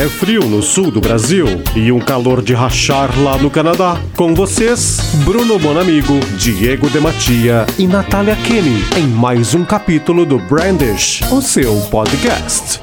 É frio no sul do Brasil e um calor de rachar lá no Canadá. Com vocês, Bruno Bonamigo, Diego Dematia e Natália Kenny em mais um capítulo do Brandish, o seu podcast.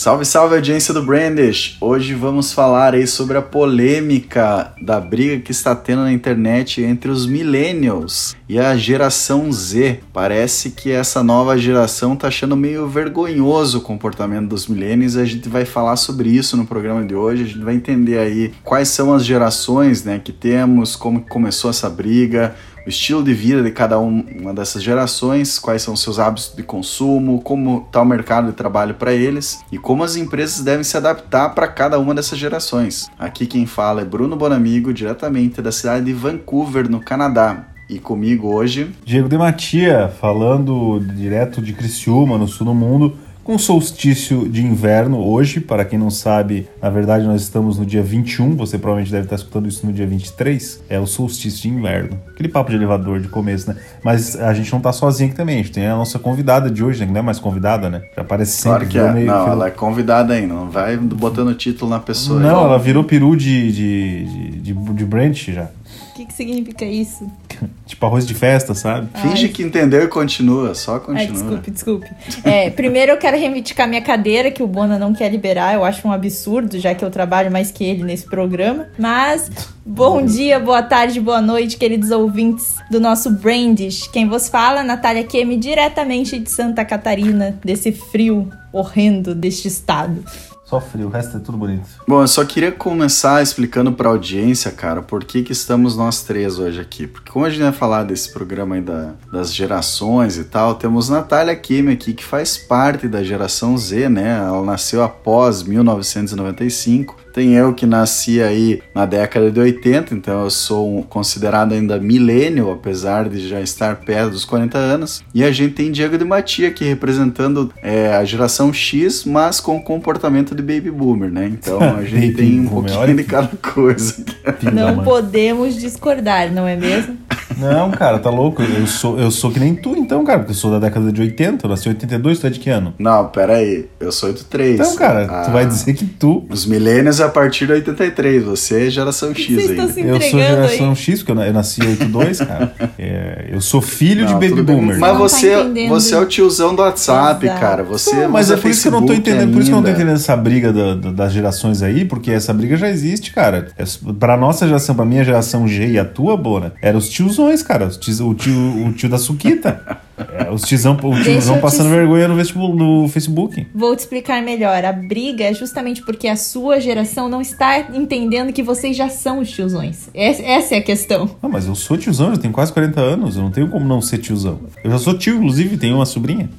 Salve, salve audiência do Brandish! Hoje vamos falar aí sobre a polêmica da briga que está tendo na internet entre os millennials e a geração Z. Parece que essa nova geração está achando meio vergonhoso o comportamento dos millennials a gente vai falar sobre isso no programa de hoje. A gente vai entender aí quais são as gerações né, que temos, como começou essa briga, o estilo de vida de cada uma dessas gerações, quais são seus hábitos de consumo, como está o mercado de trabalho para eles e como as empresas devem se adaptar para cada uma dessas gerações. Aqui quem fala é Bruno Bonamigo, diretamente da cidade de Vancouver, no Canadá. E comigo hoje, Diego de Matia, falando direto de Criciúma, no sul do mundo com solstício de inverno hoje. Para quem não sabe, na verdade nós estamos no dia 21, você provavelmente deve estar escutando isso no dia 23. É o solstício de inverno. Aquele papo de elevador de começo, né? Mas a gente não tá sozinho aqui também, a gente tem a nossa convidada de hoje, né? Que não é mais convidada, né? Já aparece sempre. Claro que é. Meio não, ela é convidada ainda, não vai botando o título na pessoa. Não, ela virou peru de, de, de, de, de branch já. O que, que significa isso? tipo arroz de festa, sabe? Finge que entendeu e continua, só continua. Ai, desculpe, desculpe. É, primeiro eu quero reivindicar minha cadeira, que o Bona não quer liberar. Eu acho um absurdo, já que eu trabalho mais que ele nesse programa. Mas, bom dia, boa tarde, boa noite, queridos ouvintes do nosso Brandish. Quem vos fala, Natália Kemi, diretamente de Santa Catarina, desse frio horrendo deste estado. Só frio, o resto é tudo bonito. Bom, eu só queria começar explicando para a audiência, cara, por que, que estamos nós três hoje aqui. Porque como a gente vai falar desse programa aí da, das gerações e tal, temos Natália Kimi aqui, que faz parte da geração Z, né? Ela nasceu após 1995 tem eu que nasci aí na década de 80, então eu sou considerado ainda milênio, apesar de já estar perto dos 40 anos. E a gente tem Diego de Matia aqui representando é, a geração X, mas com comportamento baby boomer, né? Então a gente tem um pouquinho de cada coisa. Não podemos discordar, não é mesmo? Não, cara, tá louco. Eu sou, eu sou que nem tu, então, cara, porque eu sou da década de 80, eu nasci em 82, tu é de que ano? Não, pera aí, eu sou 83. Então, cara, ah, tu vai dizer que tu. Os milênios a partir de 83, você é geração X Vocês ainda. Se eu sou geração aí. X, porque eu nasci em 82, cara. É, eu sou filho não, de baby boomer. Mas você, tá você é o tiozão do WhatsApp, Exato. cara. Você não, mas é por isso que eu não tô entendendo, ainda. por isso que eu não tô entendendo essa briga da, da, das gerações aí, porque essa briga já existe, cara. É, pra nossa geração, pra minha geração G e a tua, Bona, eram os tiozões, cara. Os tios, o tio, o tio da Suquita. É, os tiozão, o tiozão passando te... vergonha no, no Facebook. Vou te explicar melhor. A briga é justamente porque a sua geração não está entendendo que vocês já são os tiozões. Essa é a questão. Não, mas eu sou tiozão, eu tenho quase 40 anos. Eu não tenho como não ser tiozão. Eu já sou tio, inclusive, tenho uma sobrinha.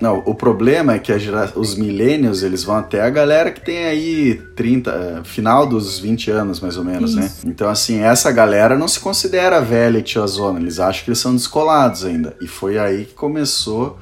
Não, o problema é que gera... os millennials, eles vão até a galera que tem aí 30, eh, final dos 20 anos, mais ou menos, né? Isso. né? Então, assim, essa galera não se considera velha e tiozona, eles acham que eles são descolados ainda. E foi aí que começou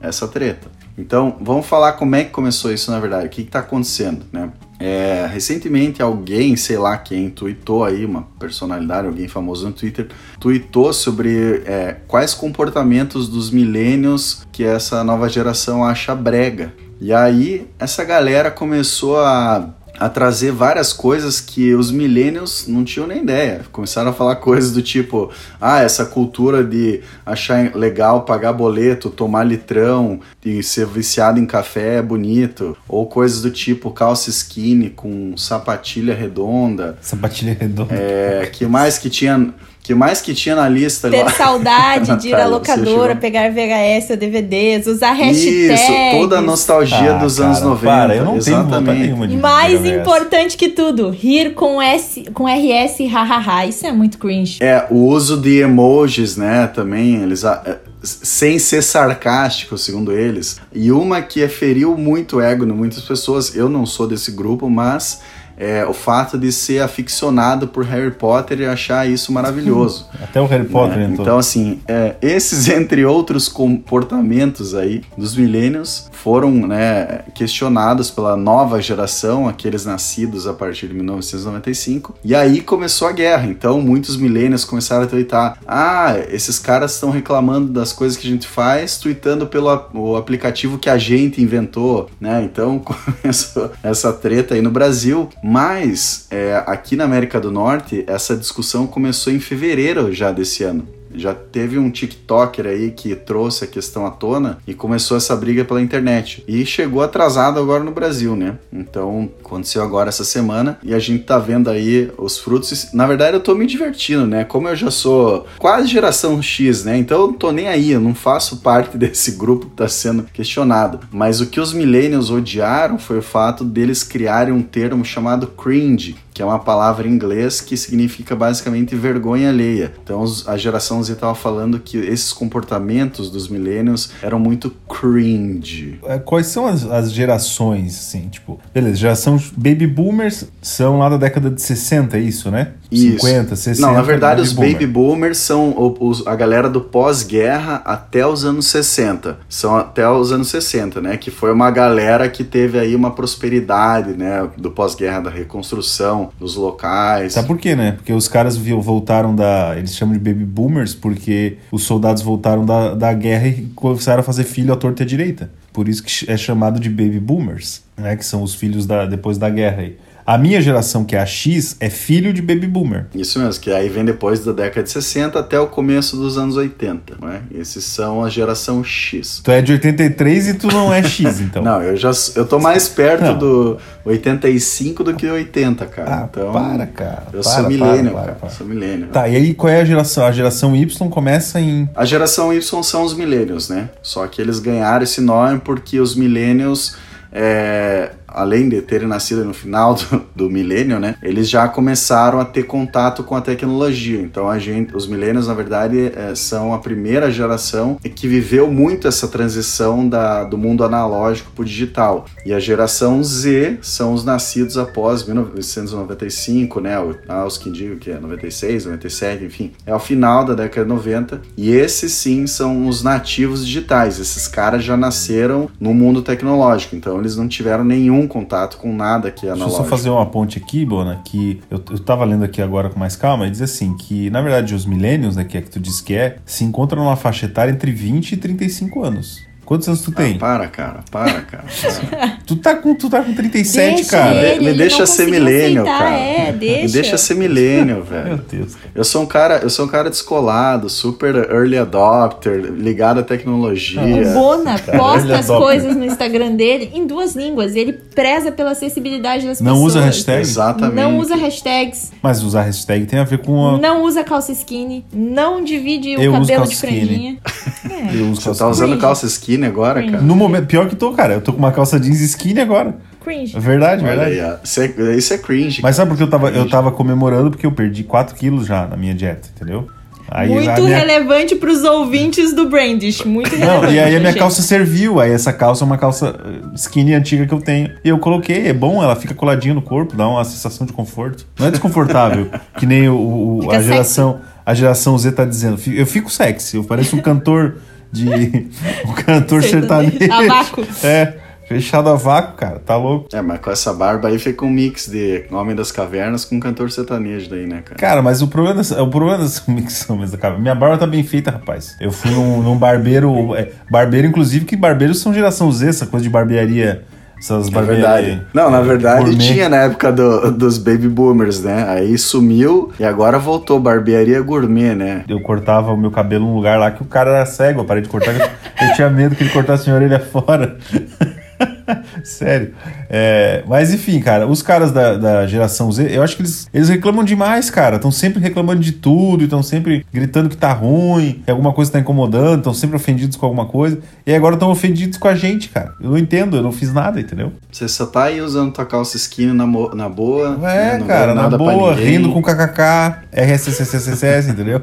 essa treta. Então, vamos falar como é que começou isso, na verdade, o que está acontecendo, né? É, recentemente alguém, sei lá quem, tweetou aí, uma personalidade, alguém famoso no Twitter, tweetou sobre é, quais comportamentos dos milênios que essa nova geração acha brega. E aí essa galera começou a a trazer várias coisas que os millennials não tinham nem ideia. Começaram a falar coisas do tipo: ah, essa cultura de achar legal pagar boleto, tomar litrão, de ser viciado em café é bonito. Ou coisas do tipo calça skinny com sapatilha redonda. Sapatilha redonda. É, que mais que tinha que mais que tinha na lista Ter lá? saudade de ir à locadora, pegar VHS ou DVDs, usar hashtags. Isso, toda a nostalgia ah, dos cara, anos 90. Para, eu não Exatamente. tenho de Mais importante que tudo, rir com S, com RS hahaha. Isso é muito cringe. É, o uso de emojis, né, também, eles é, sem ser sarcástico, segundo eles. E uma que feriu muito o ego de muitas pessoas, eu não sou desse grupo, mas é, o fato de ser aficionado por Harry Potter e achar isso maravilhoso. Até o Harry Potter né? entrou. Então, assim, é, esses, entre outros comportamentos aí dos millennials, foram né, questionados pela nova geração, aqueles nascidos a partir de 1995. E aí começou a guerra. Então, muitos millennials começaram a twittar: ah, esses caras estão reclamando das coisas que a gente faz, tweetando pelo o aplicativo que a gente inventou, né? Então, começou essa treta aí no Brasil. Mas, é, aqui na América do Norte, essa discussão começou em fevereiro já desse ano. Já teve um TikToker aí que trouxe a questão à tona e começou essa briga pela internet. E chegou atrasado agora no Brasil, né? Então, aconteceu agora essa semana e a gente tá vendo aí os frutos. Na verdade, eu tô me divertindo, né? Como eu já sou quase geração X, né? Então eu não tô nem aí, eu não faço parte desse grupo que tá sendo questionado. Mas o que os millennials odiaram foi o fato deles criarem um termo chamado cringe, que é uma palavra em inglês que significa basicamente vergonha alheia. Então a geração Z estava falando que esses comportamentos dos millennials eram muito cringe. É, quais são as, as, gerações, assim, tipo, beleza, geração baby boomers são lá da década de 60, é isso, né? Isso. 50, 60. Não, na verdade baby os boomer. baby boomers são os, a galera do pós-guerra até os anos 60. São até os anos 60, né? Que foi uma galera que teve aí uma prosperidade, né? Do pós-guerra, da reconstrução dos locais. Sabe por quê, né? Porque os caras voltaram da. Eles chamam de baby boomers porque os soldados voltaram da, da guerra e começaram a fazer filho à torta e à direita. Por isso que é chamado de baby boomers, né? Que são os filhos da, depois da guerra aí. A minha geração, que é a X, é filho de baby boomer. Isso mesmo, que aí vem depois da década de 60 até o começo dos anos 80, né? Esses são a geração X. Tu é de 83 e tu não é X, então. não, eu já eu tô mais perto não. do 85 do que 80, cara. Ah, então, para, cara. Eu para, sou milênio, para, cara. Para, Sou milênio. Tá, e aí qual é a geração? A geração Y começa em A geração Y são os milênios, né? Só que eles ganharam esse nome porque os milênios é, além de terem nascido no final do, do milênio, né, eles já começaram a ter contato com a tecnologia. Então a gente, os milênios na verdade é, são a primeira geração que viveu muito essa transição da, do mundo analógico para o digital. E a geração Z são os nascidos após 1995, né, aos que digo que é 96, 97, enfim, é o final da década de 90. E esses sim são os nativos digitais. Esses caras já nasceram no mundo tecnológico, então eles não tiveram nenhum nenhum contato com nada que é analógico. Deixa eu só fazer uma ponte aqui, Bona, que eu, eu tava lendo aqui agora com mais calma, e diz assim, que na verdade os millennials, né, que é que tu diz que é, se encontram numa faixa etária entre 20 e 35 anos. Quantos anos tu tem? Ah, para, cara, para, cara. Para. tu, tá com, tu tá com 37, deixa cara. Ele, me deixa ser milênio, cara. É, deixa. Me deixa ser milênio, velho. Meu Deus. Eu sou um cara, eu sou um cara descolado, super early adopter, ligado à tecnologia. O Bona posta as coisas no Instagram dele em duas línguas. Ele preza pela acessibilidade das Não pessoas. usa hashtag? Exatamente. Não usa hashtags. Mas usar hashtag tem a ver com a... Não usa calça skinny. Não divide o Eu cabelo calça de franjinha. É. Eu uso Você calça tá usando calça skinny agora, Cringe. cara? No momento, pior que tô, cara. Eu tô com uma calça jeans skinny agora. Cringe. É verdade, Olha verdade. aí. Isso é, isso é cringe. Mas sabe por que eu tava, eu tava comemorando? Porque eu perdi 4 quilos já na minha dieta, entendeu? Aí Muito minha... relevante pros ouvintes do Brandish. Muito relevante. Não, e aí a minha gente. calça serviu. Aí essa calça é uma calça eh, skinny antiga que eu tenho. E eu coloquei, é bom, ela fica coladinha no corpo, dá uma sensação de conforto. Não é desconfortável, que nem o, o- a geração a geração Z tá dizendo. Eu fico sexy, eu pareço um cantor de um cantor Sertanejo. sertanejo. A vácuo. É, fechado a vácuo, cara, tá louco. É, mas com essa barba aí fica um mix de Homem das Cavernas com cantor sertanejo daí, né, cara? Cara, mas o problema dessa, o problema dessa micção mesmo, cara. Minha barba tá bem feita, rapaz. Eu fui num, num barbeiro. é, barbeiro, inclusive, que barbeiros são geração Z, essa coisa de barbearia. Essas É verdade. Não, na verdade gourmet. tinha na época do- dos baby boomers, né? Aí sumiu e agora voltou barbearia gourmet, né? Eu cortava o meu cabelo num lugar lá que o cara era cego, eu parei de cortar. eu, eu tinha medo que ele cortasse minha orelha fora. Sério. É, mas enfim, cara, os caras da, da geração Z, eu acho que eles, eles reclamam demais, cara. Estão sempre reclamando de tudo, estão sempre gritando que tá ruim, que alguma coisa tá incomodando, estão sempre ofendidos com alguma coisa. E agora estão ofendidos com a gente, cara. Eu não entendo, eu não fiz nada, entendeu? Você só tá aí usando tua calça skinny na, na boa. né? É, Não cara, na boa, rindo com kkk, RSSSSS, entendeu?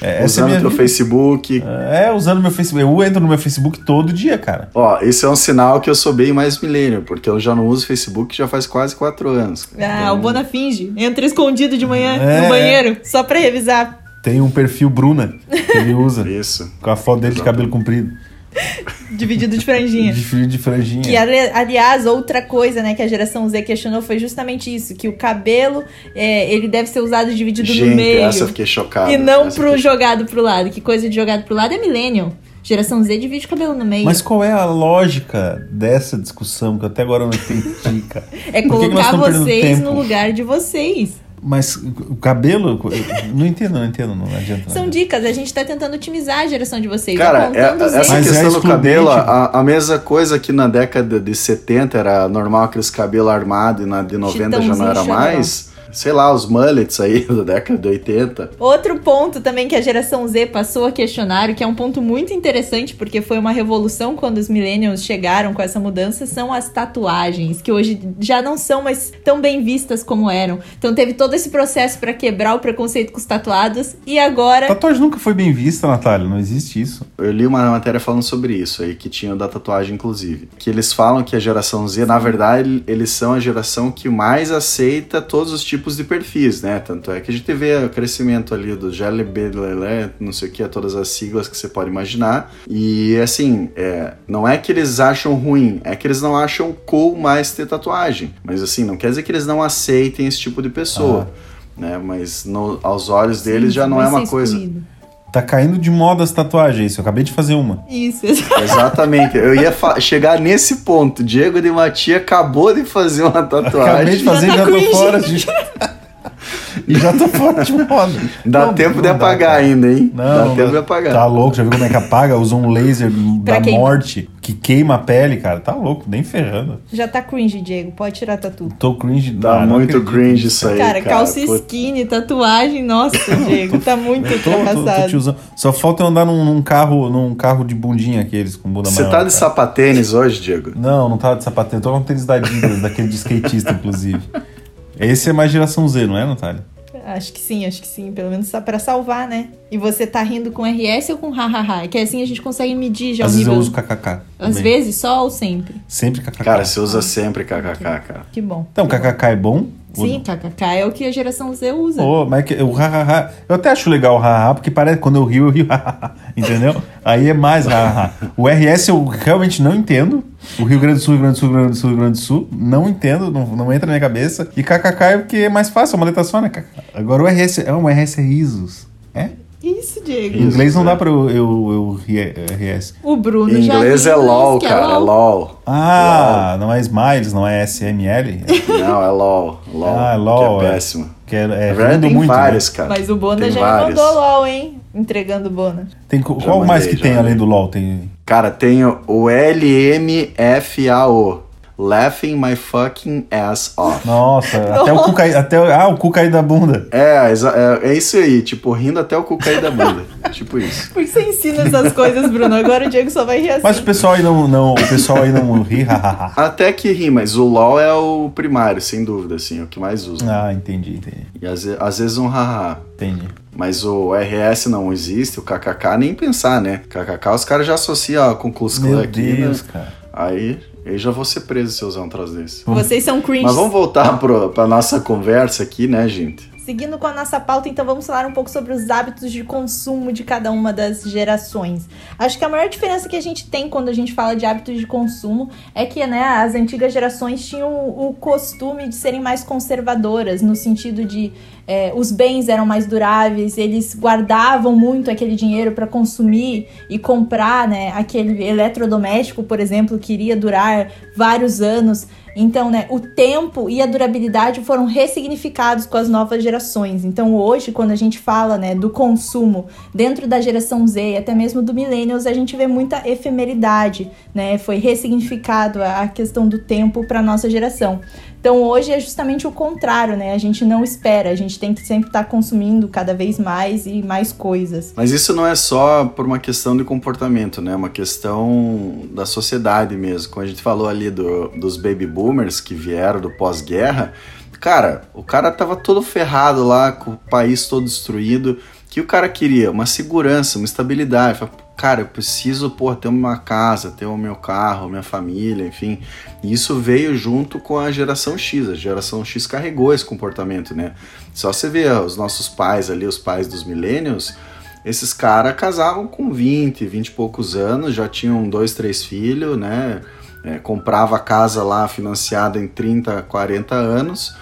É, é Usando minha teu vida. Facebook. É, usando meu Facebook. Eu entro no meu Facebook todo dia, cara. Ó, isso é um sinal que eu sou bem mais mais milênio, porque eu já não uso Facebook já faz quase quatro anos. Ah, Então, o Bona finge. Entra escondido de manhã É. no banheiro, só pra revisar. Tem um perfil Bruna que ele usa. Isso. com a foto dele de cabelo comprido. Dividido de franjinha. De fio de franjinha. Que, ali- aliás, outra coisa, né, que a geração Z questionou foi justamente isso, que o cabelo, é, ele deve ser usado dividido Gente, no meio. essa eu fiquei chocado. E não pro fiquei jogado pro lado. Que coisa de jogado pro lado é millennial. Geração Z divide o cabelo no meio. Mas qual é a lógica dessa discussão que até agora eu não entendi, cara? é Por que que colocar vocês no lugar de vocês. Mas o cabelo. Não entendo, não entendo, não adianta. não São adianta. dicas, a gente tá tentando otimizar a geração de vocês. Cara, é- essa é questão do excludente. cabelo, a, a mesma coisa que na década de 70 era normal aqueles cabelos armados e na de 90 já não era mais. Sei lá, os mullets aí da década de 80. Outro ponto também que a geração Z passou a questionário, que é um ponto muito interessante, porque foi uma revolução quando os millennials chegaram com essa mudança, são as tatuagens, que hoje já não são mais tão bem vistas como eram. Então teve todo esse processo para quebrar o preconceito com os tatuados, e agora Tatuagem nunca foi bem vista, Natália. Não existe isso. Eu li uma matéria falando sobre isso aí, que tinha o da tatuagem, inclusive. Que eles falam que a geração Z, na verdade, eles são a geração que mais aceita todos os tipos de perfis, né? Tanto é que a gente vê o crescimento ali do GLB, não sei o que, todas as siglas que você pode imaginar. E assim, é, não é que eles acham ruim, é que eles não acham cool mais ter tatuagem. Mas assim, não quer dizer que eles não aceitem esse tipo de pessoa. Né? Mas no- aos olhos deles já não é uma coisa. excluído. Tá caindo de moda as tatuagens. Isso, eu acabei de fazer uma. Isso, Exatamente. Eu ia chegar nesse ponto. Diego de Matia acabou de fazer uma Acabei de tatuagem. fazer e Já já tá tô fora de. e já tô fora de moda. Dá Não, tempo não de dá, apagar cara. ainda, hein? Não, Dá tempo dá. de apagar. Tá louco, já viu como é que apaga? Usa um laser da morte que queima a pele, cara. Tá louco, nem ferrando. já tá cringe, Diego, pode tirar tatu. Tô cringe. Tá Ah, não muito cringe isso aí. Cara, cara. calça Putz. skinny, tatuagem, nossa, Diego, tá muito Tô, tô, tô ultrapassado. tiozão. Só falta eu andar num, num carro, num carro de bundinha aqueles com bunda Você maior. tá de cara. sapatênis hoje, Diego? Não, não tava de sapatinho. Tô com tênis da Adidas, daquele de skatista, inclusive. Esse é mais geração Z, não é, Natália? Acho que sim, acho que sim. Pelo menos só pra salvar, né? E você tá rindo com RS ou com hahaha? É que assim a gente consegue medir já Às o vezes eu nível. uso kkk. Às também. vezes só ou sempre? Sempre kkk. Cara, você usa sempre kkk, cara. Que bom. Então, kkk é bom? Sim, kkk é o que a geração Z usa. Ô, mas que o hahaha. Eu até acho legal o hahaha, porque parece que quando eu rio, eu rio hahaha. Entendeu? Aí é mais hahaha. O RS eu realmente não entendo. O Rio Grande do Sul, Rio Grande do Sul, Rio Grande do Sul, Rio Grande do Sul. Não entendo, não, não entra na minha cabeça. E kkk é porque é mais fácil, é uma letra só, né? Agora o RS é um RS é risos. É? Isso, Diego. Em inglês não é. dá pra eu, eu, eu rir RS. O Bruno Em já inglês viu é LOL, que cara. É LOL. Ah, não é Smiles, não é SML? Não, é LOL. LOL. Ah, LOL. Que é é. péssimo. Que é, é verdade, tem muito. né? vários, cara. Mas o Bona Tem já vários. me mandou LOL, hein? Entregando o Bona. Tem, Já qual mais mandei, que já tem mandei. além do LoL? Tem. Cara, tem o o LMFAO. Laughing my fucking ass off. Nossa, até o cu cair. Até, ah, o cu cair da bunda. É, é, é isso aí, tipo, rindo até o cu cair da bunda. tipo isso. Por que você ensina essas coisas, Bruno? Agora o Diego só vai rir assim. Mas o pessoal aí não, não, o pessoal aí não ri, hahaha. Até que ri, mas o LOL é o primário, sem dúvida, assim, é o que mais usa. ah, entendi, entendi. E às, às vezes um haha. Entendi. Mas o RS não existe, o KKK nem pensar, né? KKK os caras já associam a com Klux Klan Meu aqui, Deus, né? cara. Aí eu já vou ser preso se eu usar um troço desse. Vocês são cringe. Mas vamos voltar pro, pra nossa conversa aqui, né, gente? Seguindo com a nossa pauta, então vamos falar um pouco sobre os hábitos de consumo de cada uma das gerações. Acho que a maior diferença que a gente tem quando a gente fala de hábitos de consumo é que né, as antigas gerações tinham o costume de serem mais conservadoras, no sentido de é, os bens eram mais duráveis, eles guardavam muito aquele dinheiro para consumir e comprar né, aquele eletrodoméstico, por exemplo, que iria durar vários anos. Então, né, o tempo e a durabilidade foram ressignificados com as novas gerações. Então, hoje, quando a gente fala, né, do consumo dentro da geração Z e até mesmo do millennials, a gente vê muita efemeridade, né? Foi ressignificado a questão do tempo para nossa geração. Então, hoje é justamente o contrário, né? A gente não espera, a gente tem que sempre estar consumindo cada vez mais e mais coisas. Mas isso não é só por uma questão de comportamento, né? É uma questão da sociedade mesmo. Como a gente falou ali do, dos baby boomers que vieram do pós-guerra, cara, o cara tava todo ferrado lá, com o país todo destruído. O que o cara queria? Uma segurança, uma estabilidade. Fala, cara, eu preciso, pô, ter uma casa, ter o meu carro, minha família, enfim. E isso veio junto com a geração X. A geração X carregou esse comportamento, né? Só você vê os nossos pais ali, os pais dos milênios, esses caras casavam com 20, 20 e poucos anos, já tinham dois, três filhos, né? É, comprava casa lá financiada em 30, 40 anos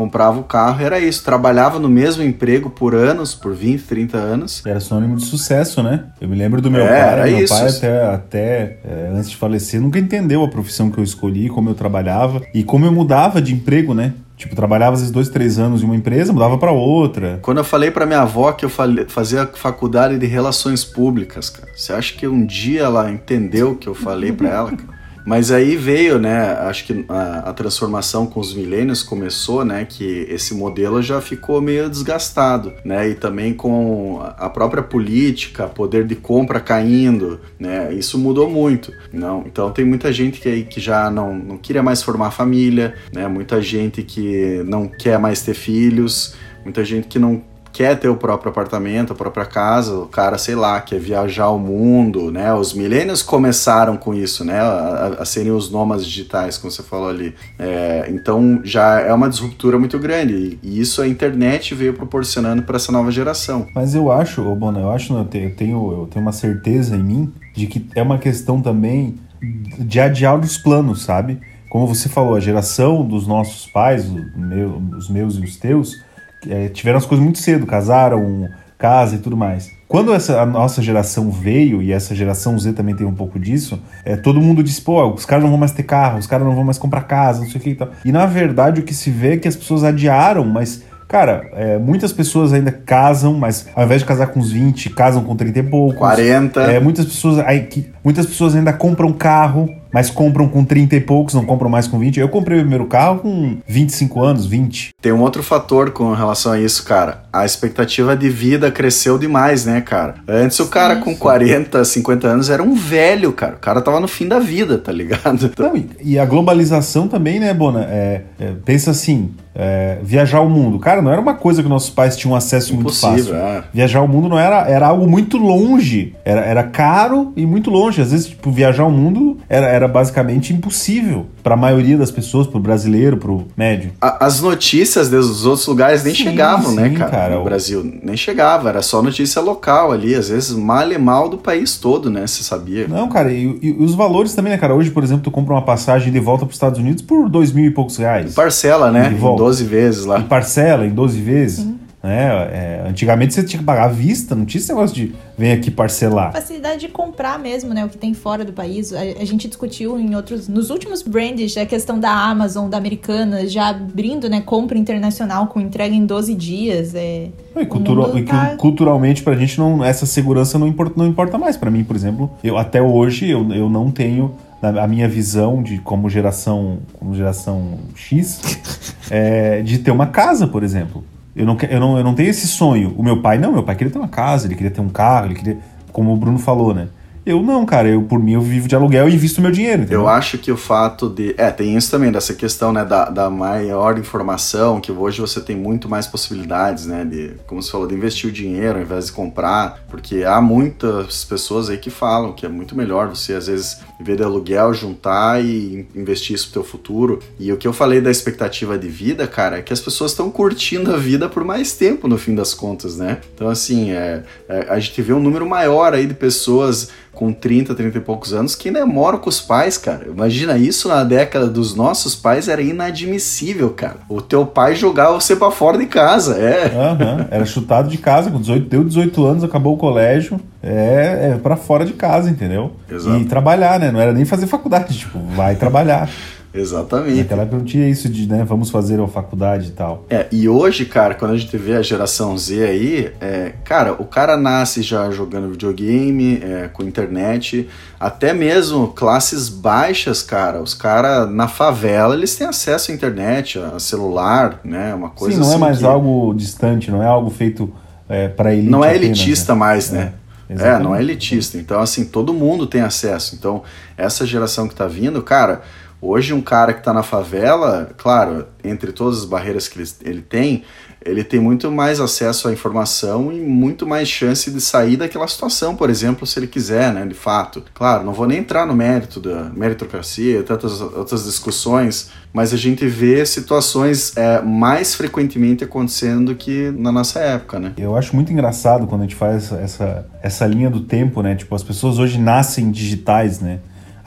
comprava o carro, era isso. Trabalhava no mesmo emprego por anos, por 20, 30 anos. Era sinônimo de sucesso, né? Eu me lembro do meu é, pai. Meu isso. pai, até, até é, antes de falecer, nunca entendeu a profissão que eu escolhi, como eu trabalhava e como eu mudava de emprego, né? Tipo, trabalhava esses dois, três anos em uma empresa, mudava para outra. Quando eu falei para minha avó que eu fazia faculdade de relações públicas, cara, você acha que um dia ela entendeu o que eu falei para ela? Cara? Mas aí veio, né? Acho que a, a, transformação com os milênios começou, né? Que esse modelo já ficou meio desgastado, né? E também com a própria política, poder de compra caindo, né? Isso mudou muito, não? Então tem muita gente que, que já não, não queria mais formar família, né? Muita gente que não quer mais ter filhos, muita gente que não quer ter o próprio apartamento, a própria casa, o cara, sei lá, quer viajar o mundo, né? Os milênios começaram com isso, né? A, a, serem os nômades digitais, como você falou ali. É, então já é uma disruptura muito grande e, isso a internet veio proporcionando para essa nova geração. Mas eu acho, ô Bona, eu acho, eu tenho, eu tenho uma certeza em mim de que é uma questão também de adiar os planos, sabe? Como você falou, a geração dos nossos pais, meu, os meus e os teus, é, tiveram as coisas muito cedo, casaram, casa e tudo mais. Quando essa, a nossa geração veio, e essa geração Z também tem um pouco disso, é, todo mundo disse, pô, os caras não vão mais ter carro, os caras não vão mais comprar casa, não sei o que e tal. E na verdade o que se vê é que as pessoas adiaram, mas Cara, é, muitas pessoas ainda casam, mas ao invés de casar com uns 20, casam com 30 e poucos. 40. É, muitas, pessoas, aí, que, muitas pessoas ainda compram carro, mas compram com 30 e poucos, não compram mais com 20. Eu comprei o primeiro carro com 25 anos, 20. Tem um outro fator com relação a isso, cara. A expectativa de vida cresceu demais, né, cara? Antes o cara com sim. 40, 50 anos era um velho, cara. O cara tava no fim da vida, tá ligado? Não, e, a globalização também, né, Bona? É, é, pensa assim, é, viajar o mundo. Cara, não era uma coisa que nossos pais tinham acesso Impossível, muito fácil. É. Viajar o mundo não era, era algo muito longe. Era, era caro e muito longe. Às vezes, tipo, viajar o mundo era, era basicamente impossível para a maioria das pessoas, pro brasileiro, pro médio. A, as notícias dos outros lugares nem sim, chegavam, né, sim, né, cara, cara, no Brasil. Nem chegava, era só notícia local ali, às vezes mal e mal do país todo, né, você sabia. Não, cara, e, e, os valores também, né, cara? Hoje, por exemplo, tu compra uma passagem de volta para os Estados Unidos por dois mil e poucos reais. E parcela, né, em 12 vezes lá. E parcela em 12 vezes. Uhum. Né? É, antigamente você tinha que pagar à vista, não tinha esse negócio de vem aqui parcelar. Facilidade de comprar mesmo, né? O que tem fora do país. A, a gente discutiu em outros. Nos últimos brands, a questão da Amazon, da Americana, já abrindo, né? Compra internacional com entrega em 12 dias. É, e, cultura, e tá... culturalmente, pra gente, não, essa segurança não importa, não importa mais. para mim, por exemplo, eu até hoje eu, eu não tenho a minha visão de como geração, como geração X, é, de ter uma casa, por exemplo. Eu não, eu, não, eu não tenho esse sonho. O meu pai, não, meu pai queria ter uma casa, ele queria ter um carro, ele queria. Como o Bruno falou, né? Eu não, cara, eu por mim eu vivo de aluguel e invisto meu dinheiro. Entendeu? Eu acho que o fato de. É, tem isso também, dessa questão, né, da, da maior informação, que hoje você tem muito mais possibilidades, né, de, como você falou, de investir o dinheiro ao invés de comprar, porque há muitas pessoas aí que falam que é muito melhor você, às vezes, vez de aluguel, juntar e investir isso pro teu futuro. E o que eu falei da expectativa de vida, cara, é que as pessoas estão curtindo a vida por mais tempo, no fim das contas, né? Então, assim, é, é a gente vê um número maior aí de pessoas com 30, 30 e poucos anos que ainda moram com os pais, cara. Imagina isso na década dos nossos pais era inadmissível, cara. O teu pai jogava você para fora de casa, é. Uhum. Era chutado de casa, com 18, deu 18 anos, acabou o colégio, é, é para fora de casa, entendeu? Exato. E trabalhar, né? Não era nem fazer faculdade, tipo, vai trabalhar. Exatamente. Naquela época não tinha isso de, né, vamos fazer uma faculdade e tal. É, e hoje, cara, quando a gente vê a geração Z aí, é, cara, o cara nasce já jogando videogame, é, com internet, até mesmo classes baixas, cara, os caras na favela, eles têm acesso à internet, a celular, né, uma coisa Sim, não é assim é mais que... algo distante, não é algo feito é, para elite Não é elitista apenas, né? mais, né? É, é, não é elitista. Então, assim, todo mundo tem acesso. Então, essa geração que tá vindo, cara, Hoje, um cara que está na favela, claro, entre todas as barreiras que ele, tem, ele tem muito mais acesso à informação e muito mais chance de sair daquela situação, por exemplo, se ele quiser, né, de fato. Claro, não vou nem entrar no mérito da meritocracia, tantas outras discussões, mas a gente vê situações é, mais frequentemente acontecendo do que na nossa época, né? Eu acho muito engraçado quando a gente faz essa, essa linha do tempo, né? Tipo, as pessoas hoje nascem digitais, né?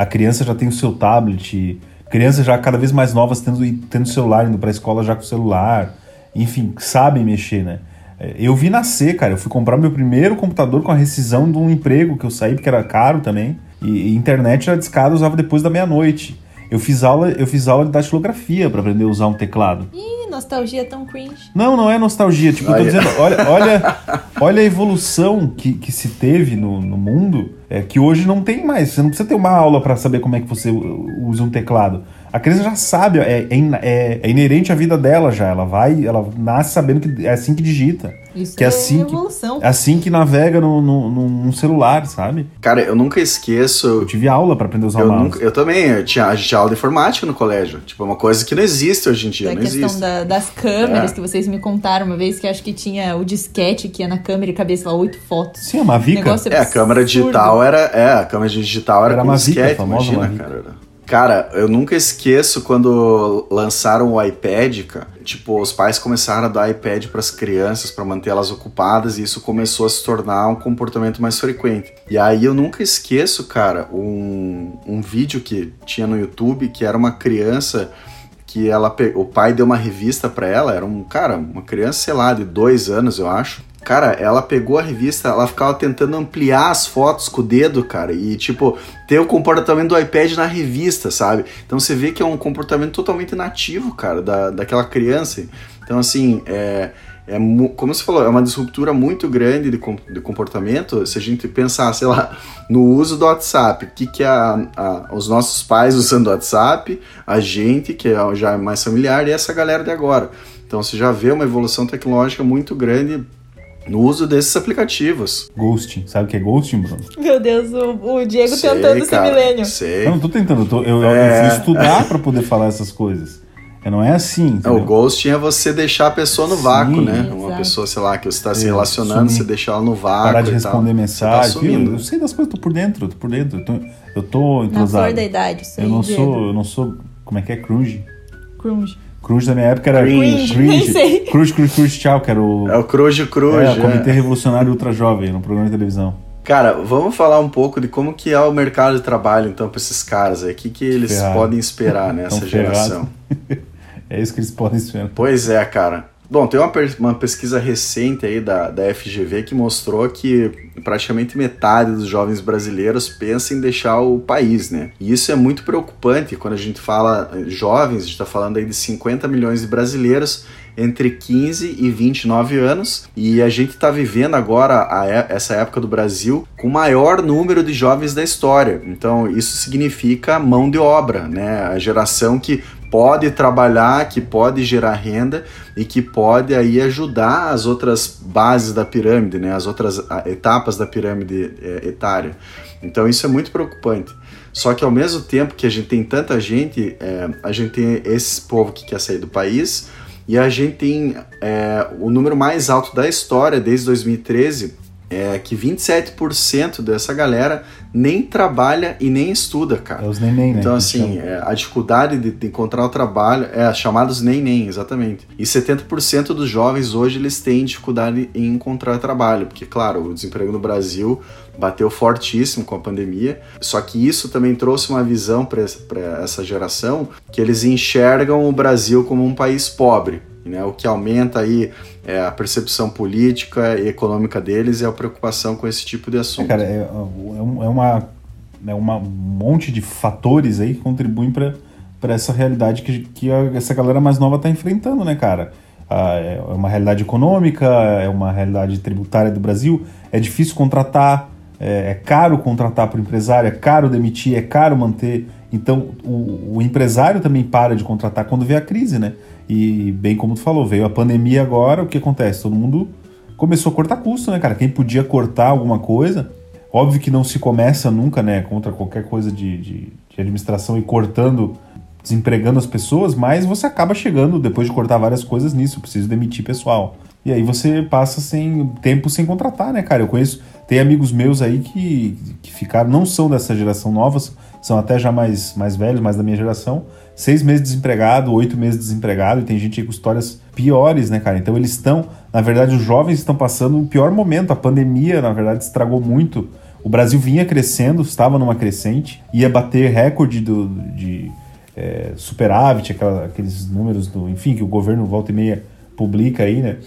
A criança já tem o seu tablet, crianças já cada vez mais novas tendo, tendo celular, indo pra escola já com celular enfim, sabem mexer, né? É, eu vi nascer, cara. Eu fui comprar meu primeiro computador com a rescisão de um emprego que eu saí porque era caro também. E, internet era discada, usava depois da meia-noite. Eu fiz aula, eu fiz aula de datilografia para aprender a usar um teclado. Ih, nostalgia tão cringe. Não, não é nostalgia. Tipo, eu tô dizendo, olha, olha, olha a evolução que, que se teve no, no mundo, é, que hoje não tem mais. Você não precisa ter uma aula para saber como é que você usa um teclado. A criança já sabe, é, é, é, é, inerente à vida dela já. Ela vai, ela nasce sabendo que é assim que digita. Isso que é, é assim evolução. Que, é assim que navega no, no, no, celular, sabe? Cara, eu nunca esqueço. Eu tive aula para aprender a usar eu o mouse. Nunca, eu também, eu tinha, a gente tinha aula de informática no colégio. Tipo, é uma coisa que não existe hoje em dia. Da não questão existe. Da, das câmeras é. que vocês me contaram uma vez, que acho que tinha o disquete que ia na câmera e cabeça lá oito fotos. Sim, a Mavica. É, a câmera digital era. É, a câmera digital era, era com Mavica, disquete, famosa imagina, Mavica. cara. Cara, eu nunca esqueço quando lançaram o iPad, cara. Tipo, os pais começaram a dar iPad para as crianças para mantê-las ocupadas e isso começou a se tornar um comportamento mais frequente. E aí eu nunca esqueço, cara, um, um vídeo que tinha no YouTube que era uma criança que ela o pai deu uma revista para ela, era um cara, uma criança, sei lá, de dois anos, eu acho. Cara, ela pegou a revista, ela ficava tentando ampliar as fotos com o dedo, cara, e tipo, ter o comportamento do iPad na revista, sabe? Então você vê que é um comportamento totalmente nativo, cara, da, daquela criança. Então, assim, é, é como você falou, é uma disruptura muito grande de, de comportamento. Se a gente pensar, sei lá, no uso do WhatsApp, o que, que a, a, os nossos pais usando o WhatsApp, a gente, que é, já é mais familiar, e essa galera de agora. Então você já vê uma evolução tecnológica muito grande no uso desses aplicativos. Ghosting. Sabe o que é ghosting, Bruno? Meu Deus, o, o Diego sei, tentando cara, ser milênio. Sei. Eu não tô tentando, eu, tô, eu, é... eu fui estudar para poder falar essas coisas. Não é assim. Não, o ghosting é você deixar a pessoa no Sim, vácuo, né? exato. Uma pessoa, sei lá, que você está se É, relacionando, sumir. você deixar ela no vácuo. Parar de e responder tal. mensagem. Você tá sumindo. eu sei das coisas, tô por dentro, tô por dentro. Eu tô, eu tô Na entrosado. flor da idade, isso eu não sou, eu não sou, como é que é, crunge? Crunge. Crunge da minha época era Cringe. Nem sei. Cruz, cruz, cruz, tchau, que era o, É o Cruze Cruz. é, o Comitê Revolucionário Ultra Jovem, no programa de televisão. Cara, vamos falar um pouco de como que é o mercado de trabalho, então, para esses caras aí. O que, que eles Ferrado. podem esperar nessa geração? é isso que eles podem esperar. Pois é, cara. Bom, tem uma, uma pesquisa recente aí da, da FGV que mostrou que praticamente metade dos jovens brasileiros pensa em deixar o país, né? E isso é muito preocupante quando a gente fala eh, jovens, a gente está falando aí de 50 milhões de brasileiros entre 15 e 29 anos e a gente está vivendo agora a é- essa época do Brasil com o maior número de jovens da história. Então isso significa mão de obra, né? A geração que pode trabalhar, que pode gerar renda e que pode aí ajudar as outras bases da pirâmide, né? As outras etapas da pirâmide eh, etária. Então isso é muito preocupante. Só que ao mesmo tempo que a gente tem tanta gente, eh, a gente tem esse povo que quer sair do país e a gente tem eh, o número mais alto da história desde 2013 é que 27% dessa galera nem trabalha e nem estuda, cara. É os neném, né? Então, assim, é, a dificuldade de, de encontrar o trabalho é chamados nem-nem, exatamente. E 70% dos jovens hoje eles têm dificuldade em encontrar trabalho, porque, claro, o desemprego no Brasil bateu fortíssimo com a pandemia. Só que isso também trouxe uma visão para essa geração que eles enxergam o Brasil como um país pobre, né? O que aumenta aí é, a percepção política e econômica deles e a preocupação com esse tipo de assunto. Cara, é, é um- é uma, é uma- um monte de fatores aí que contribuem para essa realidade que, que essa galera mais nova está enfrentando, né, cara? Ah, é uma realidade econômica, é uma realidade tributária do Brasil, é difícil contratar, é, é caro contratar para o empresário, é caro demitir, é caro manter. Então, o, o empresário também para de contratar quando vê a crise, né? E, bem como tu falou, veio a pandemia agora, o que acontece? Todo mundo começou a cortar custo, né, cara? Quem podia cortar alguma coisa, óbvio que não se começa nunca, né, contra qualquer coisa de, de, de administração e cortando desempregando as pessoas, mais você acaba chegando, depois de cortar várias coisas nisso, preciso demitir pessoal. E aí você passa sem tempo sem contratar, né, cara? Eu conheço, tem amigos meus aí que, que ficaram, não são dessa geração nova, são até já mais, mais velhos, mais da minha geração, seis meses desempregado, oito meses desempregado, e tem gente aí com histórias piores, né, cara? Então eles estão, na verdade, os jovens estão passando o pior momento. A pandemia, na verdade, estragou muito. O Brasil vinha crescendo, estava numa crescente, ia bater recorde do, de é, superávit, aquela, aqueles números do, enfim, que o governo volta e meia publica aí, né?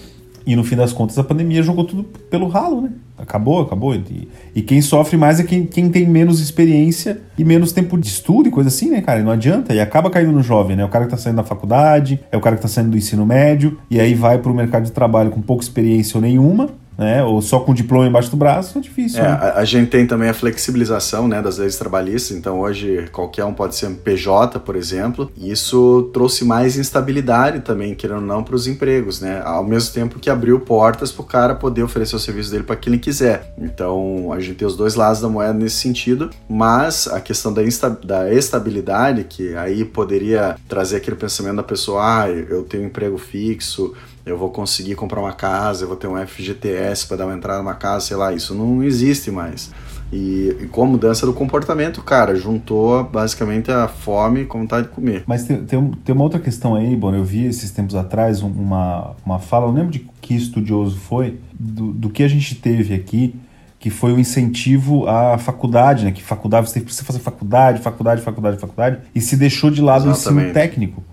E no fim das contas a pandemia jogou tudo pelo ralo, né? Acabou, acabou. E, e quem sofre mais é quem, quem tem menos experiência e menos tempo de estudo e coisa assim, né, cara? E não adianta. E acaba caindo no jovem, né? O cara que tá saindo da faculdade, é o cara que tá saindo do ensino médio, e aí vai pro mercado de trabalho com pouca experiência ou nenhuma, né? Ou só com diploma embaixo do braço, é difícil. É, né? a, a, gente tem também a flexibilização né, das leis trabalhistas, então hoje qualquer um pode ser um PJ, por exemplo, e isso trouxe mais instabilidade também, querendo ou não, para os empregos, né? Ao mesmo tempo que abriu portas para o cara poder oferecer o serviço dele para quem ele quiser. Então a gente tem os dois lados da moeda nesse sentido, mas a questão da, insta da estabilidade, que aí poderia trazer aquele pensamento da pessoa, ah, eu tenho um emprego fixo, eu vou conseguir comprar uma casa, eu vou ter um FGTS para dar uma entrada numa casa, sei lá, isso não existe mais. E, e, com a mudança do comportamento, cara, juntou basicamente a fome com vontade de comer. Mas tem, tem, tem uma outra questão aí, bom, eu vi esses tempos atrás uma, uma fala, não lembro de que estudioso foi, do, do que a gente teve aqui, que foi o incentivo à faculdade, né? Que faculdade, você precisa fazer faculdade, faculdade, faculdade, faculdade, e se deixou de lado Exatamente. o ensino técnico,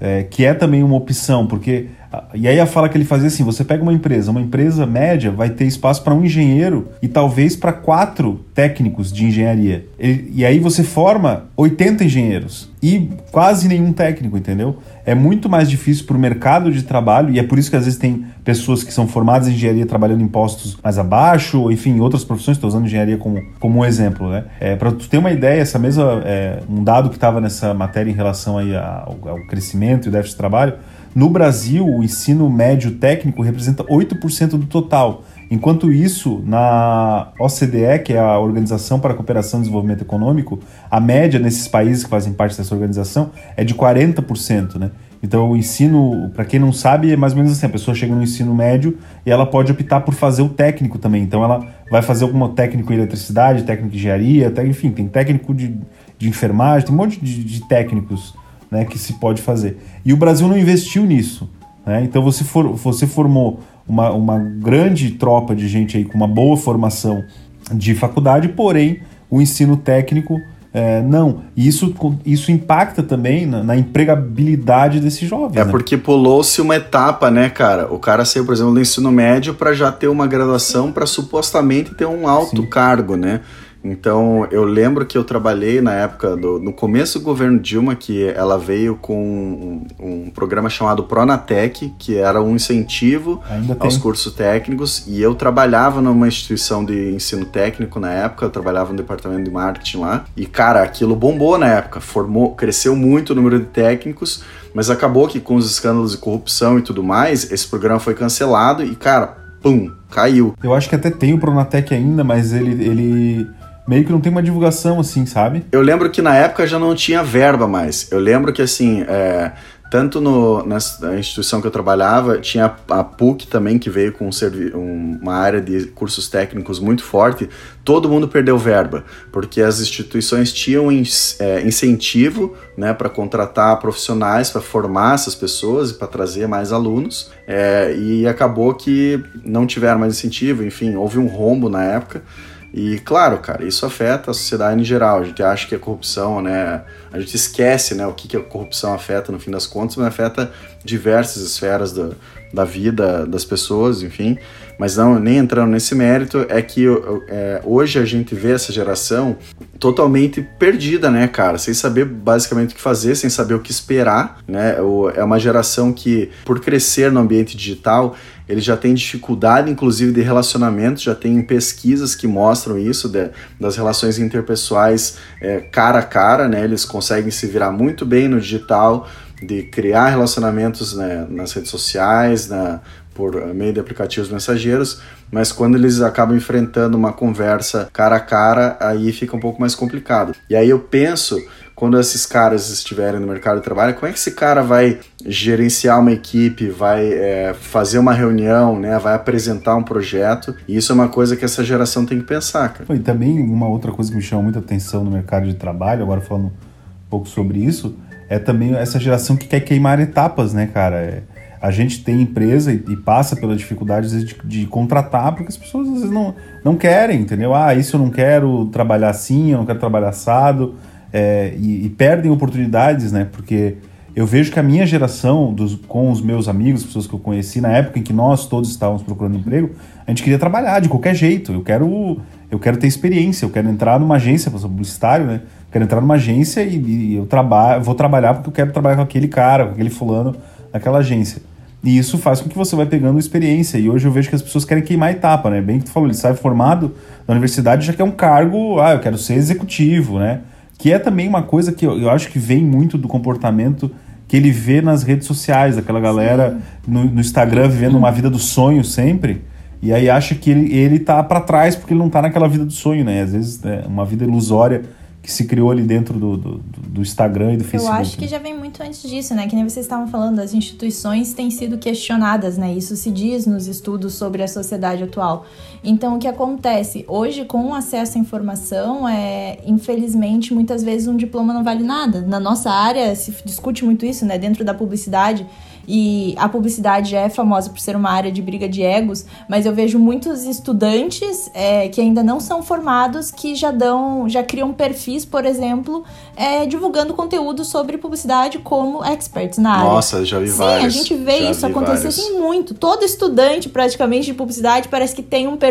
é, que é também uma opção, porque e aí a fala que ele fazia assim: você pega uma empresa, uma empresa média vai ter espaço para um engenheiro e talvez para quatro técnicos de engenharia. E, e aí você forma 80 engenheiros e quase nenhum técnico, entendeu? É muito mais difícil para o mercado de trabalho, e é por isso que às vezes tem pessoas que são formadas em engenharia trabalhando em postos mais abaixo, ou enfim, outras profissões, estou usando engenharia como, como um exemplo, né? É, para tu ter uma ideia, essa mesma, é, um dado que estava nessa matéria em relação aí ao, ao crescimento e o déficit de trabalho, no Brasil, o ensino médio técnico representa 8% do total. Enquanto isso, na OCDE, que é a Organização para a Cooperação e Desenvolvimento Econômico, a média nesses países que fazem parte dessa organização é de 40%, né? Então, o ensino, para quem não sabe, é mais ou menos assim: a pessoa chega no ensino médio e ela pode optar por fazer o técnico também. Então, ela vai fazer algum técnico em eletricidade, técnico de engenharia, enfim, tem técnico de, de enfermagem, tem um monte de, de técnicos né, que se pode fazer. E o Brasil não investiu nisso. Né? Então você, for, você formou uma, uma grande tropa de gente aí com uma boa formação de faculdade, porém o ensino técnico é, não. E isso, isso impacta também na, na empregabilidade desses jovens. É né? porque pulou-se uma etapa, né, cara? O cara saiu, por exemplo, do ensino médio para já ter uma graduação para supostamente ter um alto Sim. cargo, né? Então, eu lembro que eu trabalhei na época, do, no começo do governo Dilma, que ela veio com um, um programa chamado Pronatec, que era um incentivo aos cursos técnicos, e eu trabalhava numa instituição de ensino técnico na época, eu trabalhava no departamento de marketing lá, e cara, aquilo bombou na época, formou, cresceu muito o número de técnicos, mas acabou que com os escândalos de corrupção e tudo mais, esse programa foi cancelado e, cara, pum, caiu. Eu acho que até tem o Pronatec ainda, mas ele, ele meio que não tem uma divulgação assim, sabe? Eu lembro que na época já não tinha verba mais. Eu lembro que assim, é, tanto no, nessa instituição que eu trabalhava, tinha a PUC também, que veio com um, uma área de cursos técnicos muito forte, todo mundo perdeu verba, porque as instituições tinham é, incentivo né, para contratar profissionais, para formar essas pessoas e para trazer mais alunos, é, e acabou que não tiveram mais incentivo, enfim, houve um rombo na época. E claro, cara, isso afeta a sociedade em geral. A gente acha que a corrupção, né? A gente esquece, né, o que, que a corrupção afeta no fim das contas, mas afeta diversas esferas da, da vida das pessoas, enfim. Mas não, nem entrando nesse mérito, é que é, hoje a gente vê essa geração totalmente perdida, né, cara? Sem saber basicamente o que fazer, sem saber o que esperar, né? É uma geração que, por crescer no ambiente digital, ele já tem dificuldade, inclusive, de relacionamento, já tem pesquisas que mostram isso, de, das relações interpessoais é, cara a cara, né? Eles conseguem se virar muito bem no digital, de criar relacionamentos né, nas redes sociais, na, por meio de aplicativos mensageiros, mas quando eles acabam enfrentando uma conversa cara a cara, aí fica um pouco mais complicado. E aí eu penso quando esses caras estiverem no mercado de trabalho, como é que esse cara vai gerenciar uma equipe, vai é, fazer uma reunião, né, vai apresentar um projeto? E isso é uma coisa que essa geração tem que pensar, cara. E também uma outra coisa que me chama muita atenção no mercado de trabalho, agora falando um pouco sobre isso, é também essa geração que quer queimar etapas, né, cara? É, a gente tem empresa e, passa pela dificuldade de, de, contratar, porque as pessoas às vezes não, não querem, entendeu? Ah, isso eu não quero trabalhar assim, eu não quero trabalhar assado é, e, e, perdem oportunidades, né? Porque eu vejo que a minha geração, dos, com os meus amigos, pessoas que eu conheci na época em que nós todos estávamos procurando emprego, a gente queria trabalhar de qualquer jeito. Eu quero, eu quero ter experiência, eu quero entrar numa agência, eu publicitário, né? Eu quero entrar numa agência e, e eu trabalho, vou trabalhar porque eu quero trabalhar com aquele cara, com aquele fulano naquela agência. E isso faz com que você vai pegando experiência. E hoje eu vejo que as pessoas querem queimar a etapa, né? Bem que tu falou, ele sai formado da universidade já quer um cargo, ah, eu quero ser executivo, né? Que é também uma coisa que eu, eu acho que vem muito do comportamento que ele vê nas redes sociais, aquela galera no, no, Instagram vivendo uma vida do sonho sempre, e aí acha que ele, ele tá para trás porque ele não tá naquela vida do sonho, né? Às vezes é uma vida ilusória que se criou ali dentro do, do, do, Instagram e do Facebook. Eu acho que já vem muito antes disso, né? Que nem vocês estavam falando, as instituições têm sido questionadas, né? Isso se diz nos estudos sobre a sociedade atual. Então, o que acontece? Hoje, com o acesso à informação, é, infelizmente, muitas vezes um diploma não vale nada. Na nossa área se discute muito isso, né? Dentro da publicidade e a publicidade é famosa por ser uma área de briga de egos, mas eu vejo muitos estudantes é, que ainda não são formados que já dão, já criam perfis, por exemplo, é, divulgando conteúdo sobre publicidade como experts na área. Nossa, já vi Sim, vários. a gente vê isso acontecer assim muito. Todo estudante praticamente de publicidade parece que tem um perfil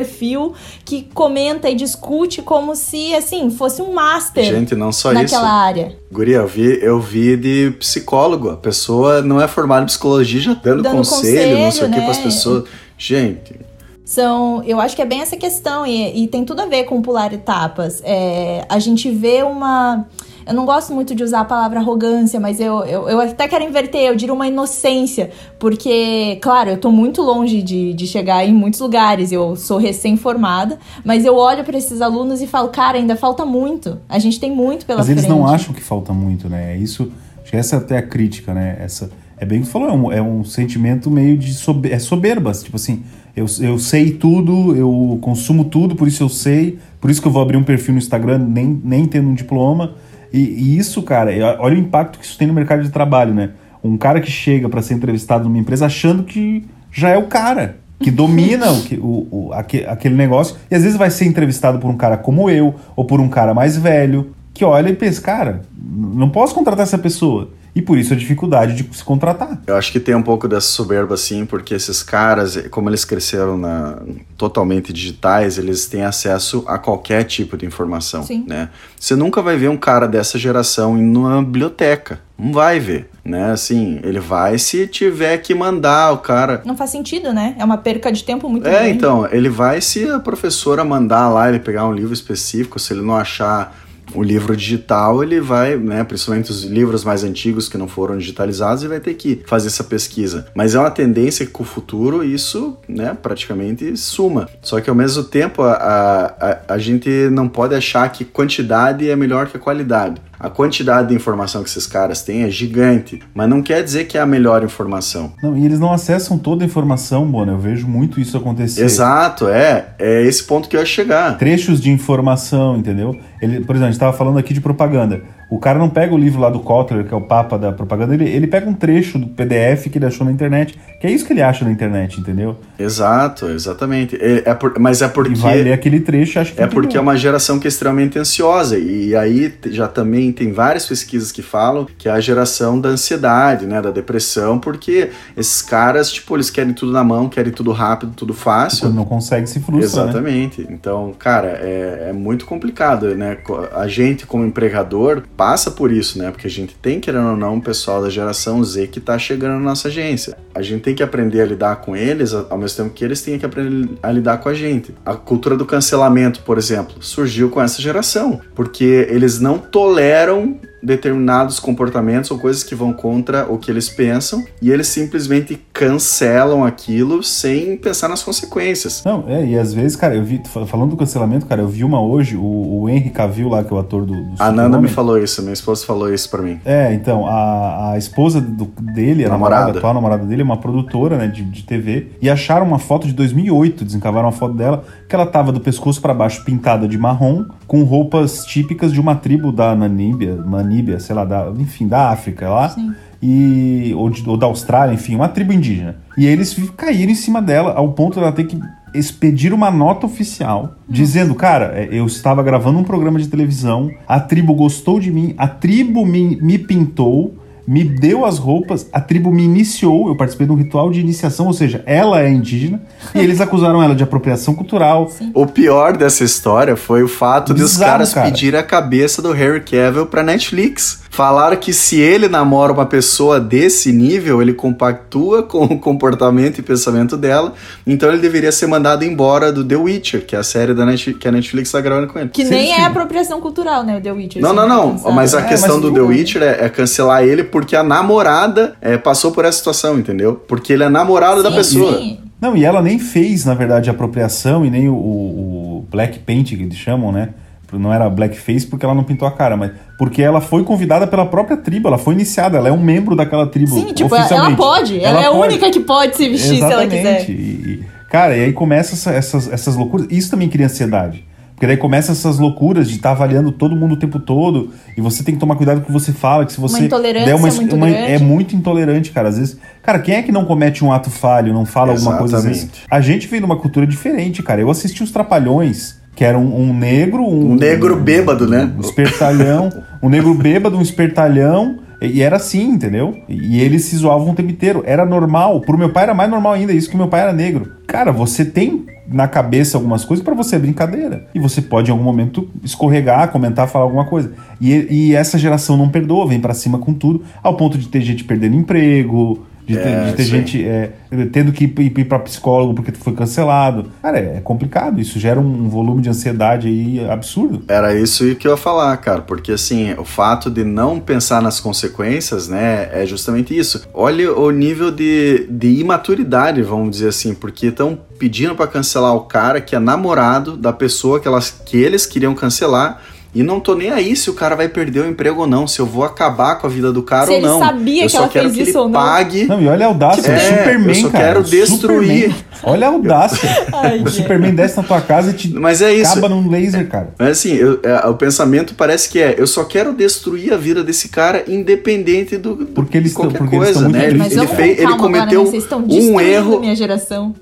que comenta e discute como se assim fosse um master. Gente, não só naquela isso. Naquela área. Guria, eu vi, eu vi de psicólogo. A pessoa não é formada em psicologia já dando, dando conselho, conselho, não sei o que para as pessoas. Gente. São, eu acho que é bem essa questão e, e tem tudo a ver com pular etapas. É, a gente vê uma eu não gosto muito de usar a palavra arrogância, mas eu, eu, eu até quero inverter, eu diria uma inocência, porque, claro, eu tô muito longe de, de chegar em muitos lugares, eu sou recém-formada, mas eu olho para esses alunos e falo, cara, ainda falta muito, a gente tem muito pela frente. Mas eles não acham que falta muito, né? É isso, acho que essa é até a crítica, né? Essa, é bem que falou, é um, é um sentimento meio de sober, é soberba, tipo assim, eu, eu sei tudo, eu consumo tudo, por isso eu sei, por isso que eu vou abrir um perfil no Instagram nem, nem tendo um diploma, e, e, isso, cara, olha o impacto que isso tem no mercado de trabalho, né? Um cara que chega para ser entrevistado numa empresa achando que já é o cara, que domina o, o, o, aquele negócio, e às vezes vai ser entrevistado por um cara como eu, ou por um cara mais velho, que olha e pensa, cara, não posso contratar essa pessoa. E por isso a dificuldade de se contratar. Eu acho que tem um pouco dessa soberba, sim, porque esses caras, como eles cresceram na, totalmente digitais, eles têm acesso a qualquer tipo de informação. Sim. Né? Você nunca vai ver um cara dessa geração em uma biblioteca. Não vai ver, né? Assim, ele vai se tiver que mandar o cara. Não faz sentido, né? É uma perca de tempo muito é, grande. É, então, ele vai se a professora mandar lá ele pegar um livro específico, se ele não achar o livro digital ele vai, né, principalmente os livros mais antigos que não foram digitalizados, ele vai ter que fazer essa pesquisa. Mas é uma tendência que com o futuro isso, né, praticamente suma. Só que ao mesmo tempo a, a, a gente não pode achar que quantidade é melhor que a qualidade. A quantidade de informação que esses caras têm é gigante, mas não quer dizer que é a melhor informação. Não, e eles não acessam toda a informação, Bona. Eu vejo muito isso acontecer. Exato, é. É esse ponto que eu ia chegar. Trechos de informação, entendeu? Ele, por exemplo, a gente estava falando aqui de propaganda. O cara não pega o livro lá do Kotler, que é o papa da propaganda, ele, ele pega um trecho do PDF que ele achou na internet, que é isso que ele acha na internet, entendeu? Exato, exatamente. É, é por, mas é porque. E vai ler aquele trecho acho que É porque é uma geração que é extremamente ansiosa. E aí já também tem várias pesquisas que falam que é a geração da ansiedade, né? Da depressão, porque esses caras, tipo, eles querem tudo na mão, querem tudo rápido, tudo fácil. Quando não consegue, se frustra. Né? Exatamente. Né? Então, cara, é, é muito complicado, né? A gente, como empregador, passa por isso, né? Porque a gente tem, querendo ou não, um pessoal da geração Z que tá chegando na nossa agência. A gente tem que aprender a lidar com eles, ao mesmo tempo que eles têm que aprender a lidar com a gente. A cultura do cancelamento, por exemplo, surgiu com essa geração, porque eles não toleram determinados comportamentos ou coisas que vão contra o que eles pensam e eles simplesmente cancelam aquilo sem pensar nas consequências. Não, é, e às vezes, cara, eu vi, falando do cancelamento, cara, eu vi uma hoje, o, o Henry Cavill lá, que é o ator do. do a Nanda me falou isso, minha esposa falou isso pra mim. É, então, a, a esposa do, dele, a namorada. namorada, a atual namorada dele, é uma produtora, né, de, de TV, e acharam uma foto de 2008, desencavaram uma foto dela, que ela tava do pescoço para baixo pintada de marrom, com roupas típicas de uma tribo da Namíbia, Namíbia, sei lá, da, enfim, da África lá. Sim. E, ou, de, ou da Austrália, enfim, uma tribo indígena. E eles caíram em cima dela ao ponto de ela ter que expedir uma nota oficial dizendo, cara, é, eu estava gravando um programa de televisão, a tribo gostou de mim, a tribo me, me pintou, me deu as roupas, a tribo me iniciou, eu participei de um ritual de iniciação, ou seja, ela é indígena, e eles acusaram ela de apropriação cultural. Sim. O pior dessa história foi o fato Bizarro, de os caras cara. pedirem a cabeça do Harry Cavill pra Netflix. Falaram que se ele namora uma pessoa desse nível, ele compactua com o comportamento e pensamento dela, então ele deveria ser mandado embora do The Witcher, que é a série da Net que a Netflix tá gravando com ele. Que nem é apropriação cultural, né, o The Witcher. Não, não, não. Mas a é, questão mas do The Witcher é, é, cancelar ele porque a namorada é, passou por essa situação, entendeu? Porque ele é namorado sim, da pessoa. Sim. Não, e ela nem fez, na verdade, a apropriação e nem o, o Black Paint, que eles chamam, né? Não era blackface porque ela não pintou a cara, mas porque ela foi convidada pela própria tribo, ela foi iniciada, ela é um membro daquela tribo. Sim, tipo, ela pode, ela, ela é a única que pode se vestir Exatamente. se ela quiser. E, cara, e aí começa essa, essas, essas loucuras. Isso também cria ansiedade. Porque daí começa essas loucuras de estar tá avaliando todo mundo o tempo todo e você tem que tomar cuidado com o que você fala, que se você uma intolerância der uma, muito uma, é muito intolerante, cara. Às vezes, cara, quem é que não comete um ato falho, não fala Exatamente. alguma coisa às vezes? A gente vem de uma cultura diferente, cara. Eu assisti os Trapalhões que era um, um negro. Um, um, negro bêbado, né? Um espertalhão. um negro bêbado, um espertalhão. E era assim, entendeu? E eles se zoavam o tempo inteiro. Era normal. Pro meu pai era mais normal ainda, isso que meu pai era negro. Cara, você tem na cabeça algumas coisas para você é brincadeira. E você pode em algum momento escorregar, comentar, falar alguma coisa. E, e essa geração não perdoa, vem para cima com tudo, ao ponto de ter gente perdendo emprego, de ter, é, de ter gente é, tendo que ir, ir para psicólogo porque foi cancelado. Cara, é, complicado. Isso gera um volume de ansiedade aí absurdo. Era isso que eu ia falar, cara. Porque assim, o fato de não pensar nas consequências, né, é justamente isso. Olha o nível de, de imaturidade, vamos dizer assim, porque estão pedindo para cancelar o cara que é namorado da pessoa que, elas, que eles queriam cancelar e não tô nem aí se o cara vai perder o emprego ou não, se eu vou acabar com a vida do cara se ou não. Ele sabia eu que ela fez que isso ou não. Pague. Não, e olha a audácia tipo, é, Superman, eu só cara. quero destruir. Superman. Olha a audácia. Ai, o Superman desce na tua casa e te Mas é isso. acaba num laser, cara. Mas assim, eu, é, o pensamento parece que é, eu só quero destruir a vida desse cara independente do, do porque eles qualquer porque coisa, eles né? Ele, ele, fez, ele cometeu agora, né? um erro. minha geração.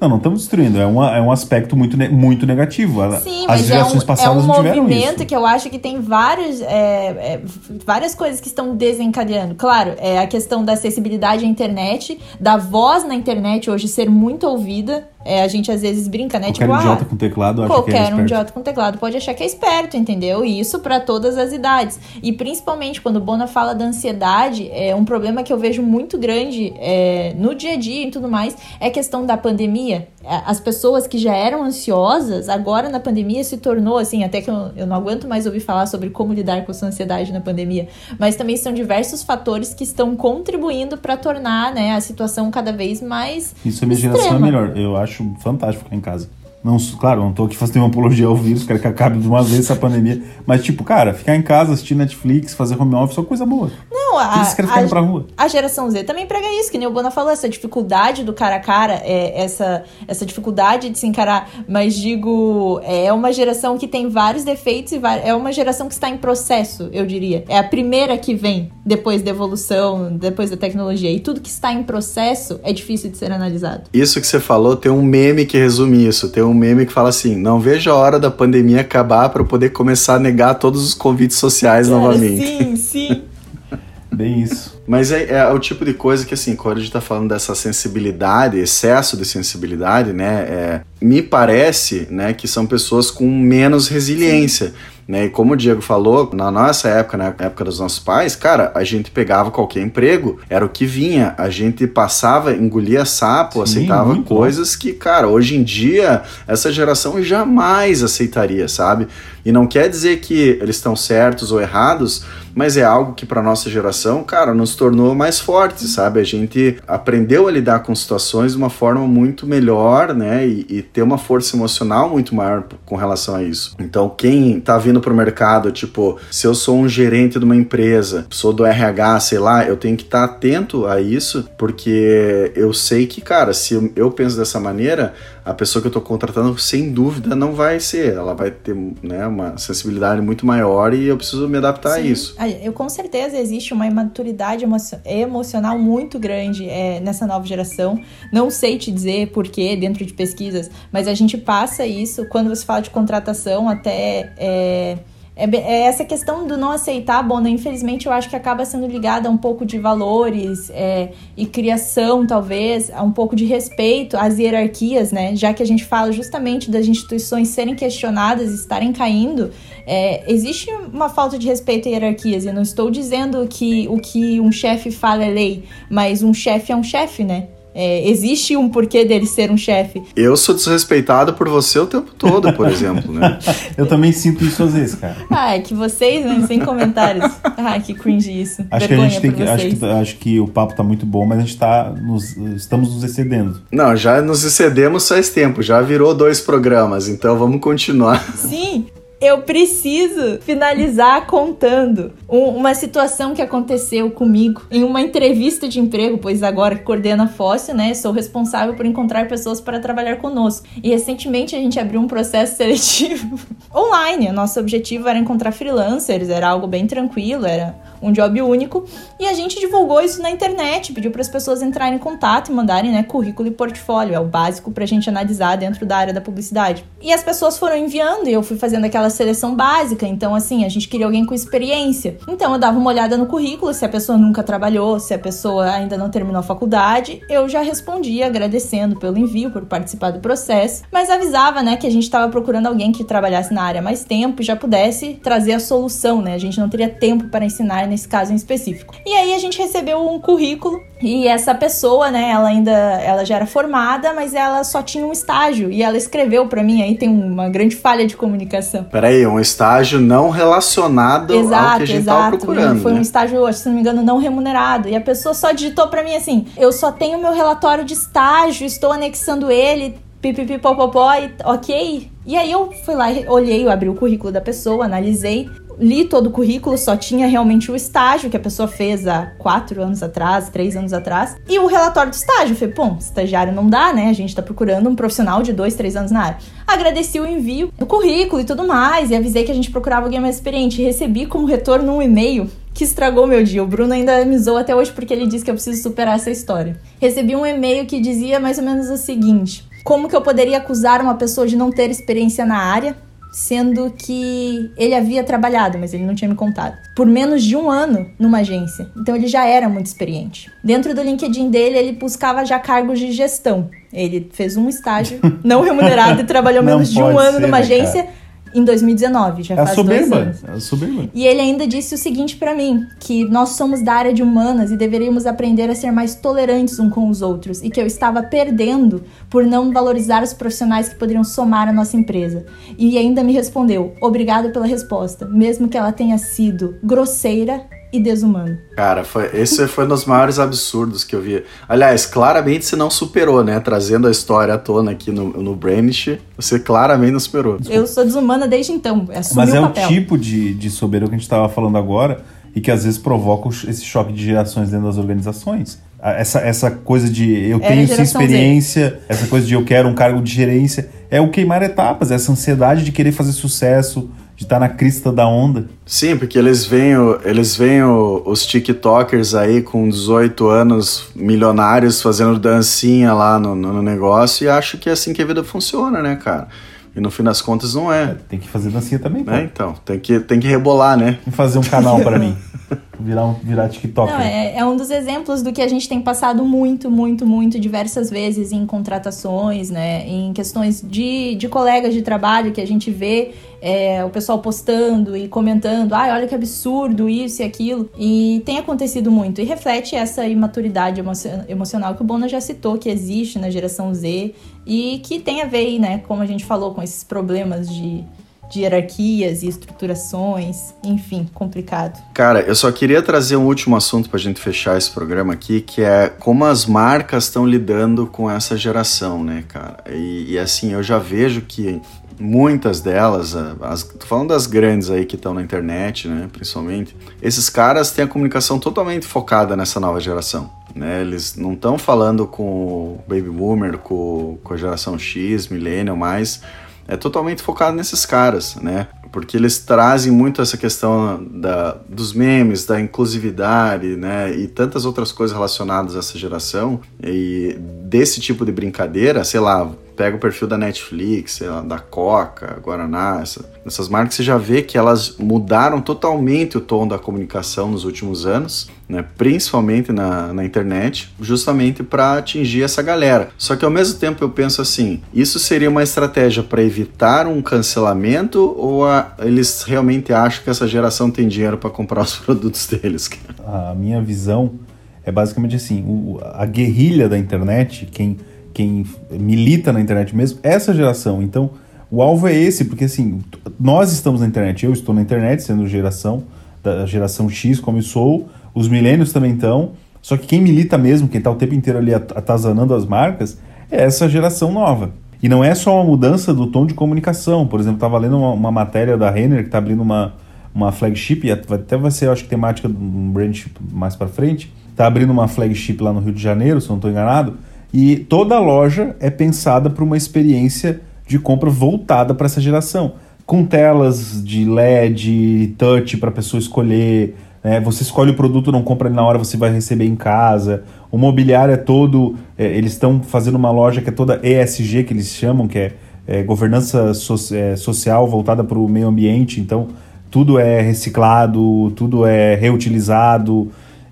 Não, não estamos destruindo. É, uma, é um aspecto muito, muito negativo. Sim, As mas gerações é um, passadas é um não tiveram movimento isso. que eu acho que tem vários, é, é, várias coisas que estão desencadeando. Claro, é a questão da acessibilidade à internet, da voz na internet hoje ser muito ouvida. É, a gente às vezes brinca, né? Qualquer tipo, idiota ah, com teclado acha qualquer que é esperto. um idiota com teclado pode achar que é esperto, entendeu? E isso para todas as idades. E principalmente quando o Bona fala da ansiedade, é um problema que eu vejo muito grande é, no dia a dia e tudo mais é a questão da pandemia. As pessoas que já eram ansiosas, agora na pandemia se tornou assim, até que eu, eu não aguento mais ouvir falar sobre como lidar com sua ansiedade na pandemia, mas também são diversos fatores que estão contribuindo para tornar né, a situação cada vez mais. Isso a minha extrema. geração é melhor. Eu acho fantástico ficar em casa. Não, claro, não tô aqui fazendo uma apologia ao vírus, quero que acabe de uma vez essa pandemia. Mas, tipo, cara, ficar em casa, assistir Netflix, fazer home office é uma coisa boa. Não, a, ficar a, pra rua. a geração Z também prega isso, que nem o Bona falou, essa dificuldade do cara a cara, é, essa, essa dificuldade de se encarar. Mas digo, é uma geração que tem vários defeitos e é uma geração que está em processo, eu diria. É a primeira que vem depois da evolução, depois da tecnologia. E tudo que está em processo é difícil de ser analisado. Isso que você falou, tem um meme que resume isso. Tem um meme que fala assim: não vejo a hora da pandemia acabar para eu poder começar a negar todos os convites sociais Cara, novamente. Sim, sim. Bem isso. Mas é, é, o tipo de coisa que, assim, quando a gente tá falando dessa sensibilidade, excesso de sensibilidade, né? É, me parece, né, que são pessoas com menos resiliência. Sim. Né? E como o Diego falou, na nossa época, na época dos nossos pais, cara, a gente pegava qualquer emprego, era o que vinha. A gente passava, engolia sapo, Sim, aceitava coisas bom. que, cara, hoje em dia, essa geração jamais aceitaria, sabe? E não quer dizer que eles estão certos ou errados, mas é algo que para nossa geração, cara, nos tornou mais fortes, sabe? A gente aprendeu a lidar com situações de uma forma muito melhor, né? E, e ter uma força emocional muito maior com relação a isso. Então, quem tá vindo pro mercado, tipo, se eu sou um gerente de uma empresa, sou do RH, sei lá, eu tenho que estar tá atento a isso, porque eu sei que, cara, se eu penso dessa maneira, a pessoa que eu estou contratando, sem dúvida, não vai ser. Ela vai ter né, uma sensibilidade muito maior e eu preciso me adaptar Sim. a isso. Eu, com certeza existe uma imaturidade emo emocional muito grande é, nessa nova geração. Não sei te dizer porquê dentro de pesquisas, mas a gente passa isso quando você fala de contratação até. É, é, é, essa questão do não aceitar, bom, infelizmente eu acho que acaba sendo ligada a um pouco de valores é, e criação, talvez, a um pouco de respeito às hierarquias, né? Já que a gente fala justamente das instituições serem questionadas estarem caindo, é, existe uma falta de respeito a hierarquias. Eu não estou dizendo que o que um chefe fala é lei, mas um chefe é um chefe, né? É, existe um porquê dele ser um chefe. Eu sou desrespeitado por você o tempo todo, por exemplo, né? Eu também sinto isso às vezes, cara. Ah, é que vocês, né, sem comentários. Ah, que cringe isso. Acho que a gente tem que, acho que, acho que o papo tá muito bom, mas a gente tá nos, estamos nos excedendo. Não, já nos excedemos faz tempo, já virou dois programas, então vamos continuar. Sim, eu preciso finalizar contando um, uma situação que aconteceu comigo em uma entrevista de emprego, pois agora coordena a Fóssil, né? Sou responsável por encontrar pessoas para trabalhar conosco. E recentemente a gente abriu um processo seletivo online. O nosso objetivo era encontrar freelancers, era algo bem tranquilo, era um job único. E a gente divulgou isso na internet, pediu para as pessoas entrarem em contato e mandarem né, currículo e portfólio. É o básico para a gente analisar dentro da área da publicidade. E as pessoas foram enviando e eu fui fazendo aquela seleção básica. Então, assim, a gente queria alguém com experiência. Então, eu dava uma olhada no currículo, se a pessoa nunca trabalhou, se a pessoa ainda não terminou a faculdade. Eu já respondia agradecendo pelo envio, por participar do processo, mas avisava, né, que a gente estava procurando alguém que trabalhasse na área mais tempo e já pudesse trazer a solução, né? A gente não teria tempo para ensinar nesse caso em específico. E aí a gente recebeu um currículo e essa pessoa, né, ela ainda ela já era formada, mas ela só tinha um estágio e ela escreveu para mim, aí tem uma grande falha de comunicação. Peraí, um estágio não relacionado exato, ao que a gente exato. tava procurando. Foi né? um estágio, se não me engano, não remunerado. E a pessoa só digitou para mim assim: "Eu só tenho meu relatório de estágio, estou anexando ele, pipipipopopó, e ok. E aí eu fui lá, olhei, eu abri o currículo da pessoa, analisei li todo o currículo, só tinha realmente o estágio que a pessoa fez há quatro anos atrás, três anos atrás, e o relatório de estágio. falei, pô, estagiário não dá, né? A gente tá procurando um profissional de dois, três anos na área. Agradeci o envio do currículo e tudo mais, e avisei que a gente procurava alguém mais experiente. recebi como retorno um e-mail que estragou meu dia. O Bruno ainda me até hoje porque ele disse que eu preciso superar essa história. Recebi um e-mail que dizia mais ou menos o seguinte: como que eu poderia acusar uma pessoa de não ter experiência na área? sendo que ele havia trabalhado, mas ele não tinha me contado, por menos de um ano numa agência. Então ele já era muito experiente. Dentro do LinkedIn dele, ele buscava já cargos de gestão. Ele fez um estágio não remunerado e trabalhou menos de um ano ser, numa né, agência. Cara? Em 2019, já é faz soberba, dois anos. É soberba. E ele ainda disse o seguinte para mim, que nós somos da área de humanas e deveríamos aprender a ser mais tolerantes uns com os outros e que eu estava perdendo por não valorizar os profissionais que poderiam somar à nossa empresa. E ainda me respondeu: "Obrigado pela resposta, mesmo que ela tenha sido grosseira e desumano. Cara, foi, esse foi um dos maiores absurdos que eu vi. Aliás, claramente você não superou, né? Trazendo a história à tona aqui no, no você claramente não superou. Eu sou desumana desde então. Mas é o, o tipo de, de soberano que a gente estava falando agora e que às vezes provoca esse choque de gerações dentro das organizações. Essa, essa coisa de eu é tenho sim experiência, Z. essa coisa de eu quero um cargo de gerência, é o queimar etapas, essa ansiedade de querer fazer sucesso, de estar tá na crista da onda. Sim, porque eles veem, eles veem os TikTokers aí com 18 anos, milionários, fazendo dancinha lá no, no negócio e acham que é assim que a vida funciona, né, cara? E no fim das contas não é. é tem que fazer dancinha também, pô. É, então, tem que, tem que rebolar, né? Que fazer um canal para mim. Virar, um, virar TikTok. Não, é, é um dos exemplos do que a gente tem passado muito, muito, muito diversas vezes em contratações, né? Em questões de, de colegas de trabalho que a gente vê é, o pessoal postando e comentando, ai, olha que absurdo isso e aquilo. E tem acontecido muito. E reflete essa imaturidade emocional que o Bona já citou, que existe na geração Z e que tem a ver, né, como a gente falou, com esses problemas de de hierarquias e estruturações, enfim, complicado. Cara, eu só queria trazer um último assunto para a gente fechar esse programa aqui, que é como as marcas estão lidando com essa geração, né, cara? E, e assim, eu já vejo que muitas delas, as, tô falando das grandes aí que estão na internet, né, principalmente, esses caras têm a comunicação totalmente focada nessa nova geração. Né, eles não estão falando com o Baby Boomer, com, com a geração X, Millennial, mais é totalmente focado nesses caras, né? Porque eles trazem muito essa questão da, dos memes, da inclusividade, né? E tantas outras coisas relacionadas a essa geração. E desse tipo de brincadeira, sei lá, pega o perfil da Netflix, lá, da Coca, Guaraná, essa, essas marcas, você já vê que elas mudaram totalmente o tom da comunicação nos últimos anos, né, principalmente na, na internet, justamente para atingir essa galera. Só que ao mesmo tempo eu penso assim: isso seria uma estratégia para evitar um cancelamento ou a, eles realmente acham que essa geração tem dinheiro para comprar os produtos deles? A minha visão é basicamente assim: o, a guerrilha da internet, quem quem milita na internet mesmo, essa geração. Então, o alvo é esse, porque assim, nós estamos na internet, eu estou na internet, sendo geração da geração X, como eu sou, os milênios também estão, só que quem milita mesmo, quem está o tempo inteiro ali atazanando as marcas, é essa geração nova. E não é só uma mudança do tom de comunicação. Por exemplo, estava lendo uma, uma, matéria da Renner que está abrindo uma, uma flagship, e até vai ser, acho que temática de um brand mais para frente. Está abrindo uma flagship lá no Rio de Janeiro, se não estou enganado, e toda loja é pensada para uma experiência de compra voltada para essa geração, com telas de LED, touch para a pessoa escolher. Né? Você escolhe o produto, não compra ele na hora, você vai receber em casa. O mobiliário é todo. É, eles estão fazendo uma loja que é toda ESG, que eles chamam, que é, é governança so, é, social voltada para o meio ambiente. Então, tudo é reciclado, tudo é reutilizado.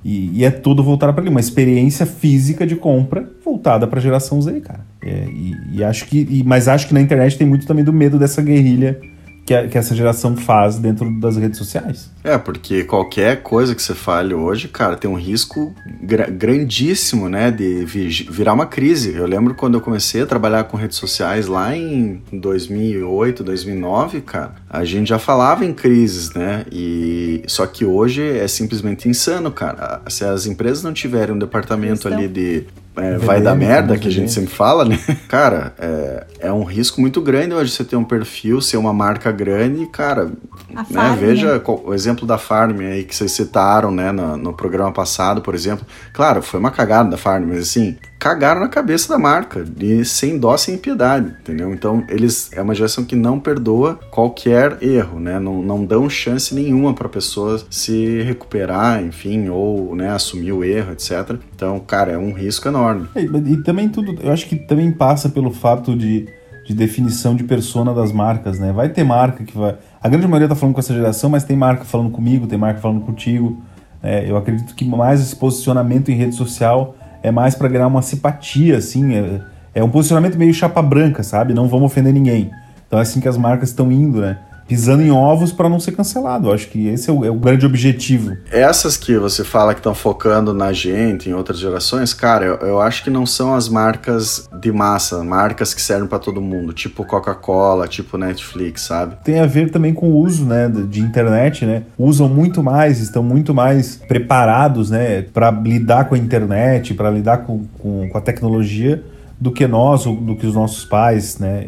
E, e é tudo voltado para ali, uma experiência física de compra voltada para a geração Z, cara. É, e, e, acho que, e, mas acho que na internet tem muito também do medo dessa guerrilha que, a, que essa geração faz dentro das redes sociais. É, porque qualquer coisa que você fale hoje, cara, tem um risco gra grandíssimo, né, de virar uma crise. Eu lembro quando eu comecei a trabalhar com redes sociais lá em 2008, 2009, cara, a gente já falava em crises, né, e só que hoje é simplesmente insano, cara. Se as empresas não tiverem um departamento ali de é, vai dar merda, que a gente sempre fala, né? Cara, é, é um risco muito grande hoje você ter um perfil, ser uma marca grande, cara. né, Farm, veja né? o exemplo da Farm aí que vocês citaram, né, no, no programa passado, por exemplo. Claro, foi uma cagada da Farm, mas assim, cagaram na cabeça da marca, e sem dó, sem piedade, entendeu? Então, eles é uma geração que não perdoa qualquer erro, né? Não, não dão chance nenhuma para a pessoa se recuperar, enfim, ou né, assumir o erro, etc. Então, cara, é um risco enorme. É, e também tudo, eu acho que também passa pelo fato de, de definição de persona das marcas, né? Vai ter marca que vai. A grande maioria tá falando com essa geração, mas tem marca falando comigo, tem marca falando contigo. É, eu acredito que mais esse posicionamento em rede social é mais para ganhar uma simpatia, assim. É, é, um posicionamento meio chapa branca, sabe? Não vamos ofender ninguém. Então é assim que as marcas estão indo, né? Pisando em ovos para não ser cancelado. Eu acho que esse é o, é o, grande objetivo. Essas que você fala que estão focando na gente, em outras gerações, cara, eu, eu, acho que não são as marcas de massa, marcas que servem para todo mundo, tipo Coca-Cola, tipo Netflix, sabe? Tem a ver também com o uso, né, de internet, né? Usam muito mais, estão muito mais preparados, né, para lidar com a internet, para lidar com, com, com a tecnologia do que nós, do que os nossos pais, né,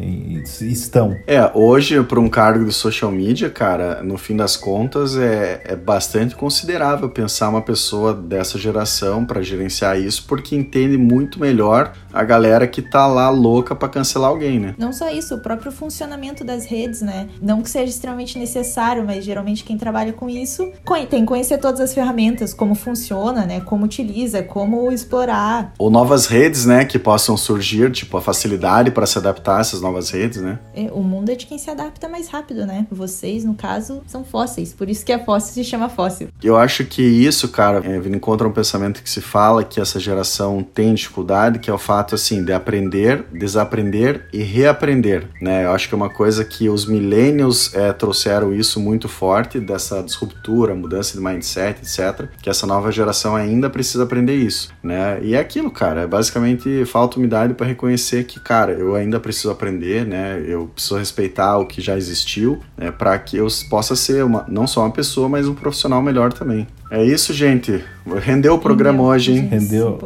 estão. É, hoje para um cargo de social media, cara, no fim das contas é, é bastante considerável pensar uma pessoa dessa geração para gerenciar isso, porque entende muito melhor a galera que tá lá louca para cancelar alguém, né? Não só isso, o próprio funcionamento das redes, né? Não que seja extremamente necessário, mas geralmente quem trabalha com isso tem que conhecer todas as ferramentas, como funciona, né? Como utiliza, como explorar. Ou novas redes, né, que possam surgir surgir, tipo, a facilidade para se adaptar a essas novas redes, né? É, o mundo é de quem se adapta mais rápido, né? Vocês, no caso, são fósseis, por isso que a fóssil se chama fóssil. Eu acho que isso, cara, é, encontra um pensamento que se fala que essa geração tem dificuldade, que é o fato, assim, de aprender, desaprender e reaprender, né? Eu acho que é uma coisa que os millennials é, trouxeram isso muito forte, dessa disruptura, mudança de mindset, etc. Que essa nova geração ainda precisa aprender isso, né? E é aquilo, cara, é basicamente falta umidade para reconhecer que, cara, eu ainda preciso aprender, né? Eu preciso respeitar o que já existiu, né? Para que eu possa ser uma, não só uma pessoa, mas um profissional melhor também. É isso, gente. Rendeu o programa Rendeu, hoje, hein? Rendeu.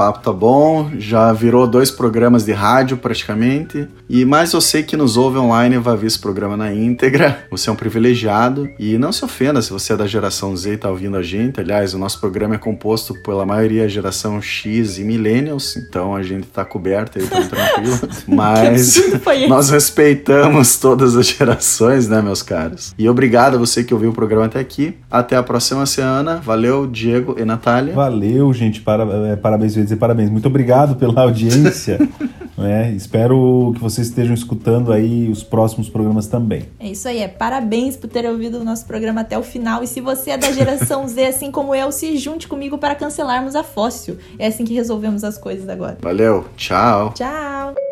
Papo tá bom, já virou dois programas de rádio praticamente. E mais você que nos ouve online vai ver esse programa na íntegra. Você é um privilegiado. E não se ofenda se você é da geração Z e tá ouvindo a gente. Aliás, o nosso programa é composto pela maioria geração X e Millennials. Então a gente tá coberto aí, tá tranquilo. Mas nós respeitamos todas as gerações, né, meus caros? E obrigado a você que ouviu o programa até aqui. Até a próxima semana. Valeu, Diego e Natália. Valeu, gente. Para, é, parabéns, ia dizer parabéns. Muito obrigado pela audiência. né? Espero que vocês estejam escutando aí os próximos programas também. É isso aí, é parabéns por ter ouvido o nosso programa até o final. E se você é da geração Z, assim como eu, se junte comigo para cancelarmos a fóssil. É assim que resolvemos as coisas agora. Valeu, tchau. Tchau!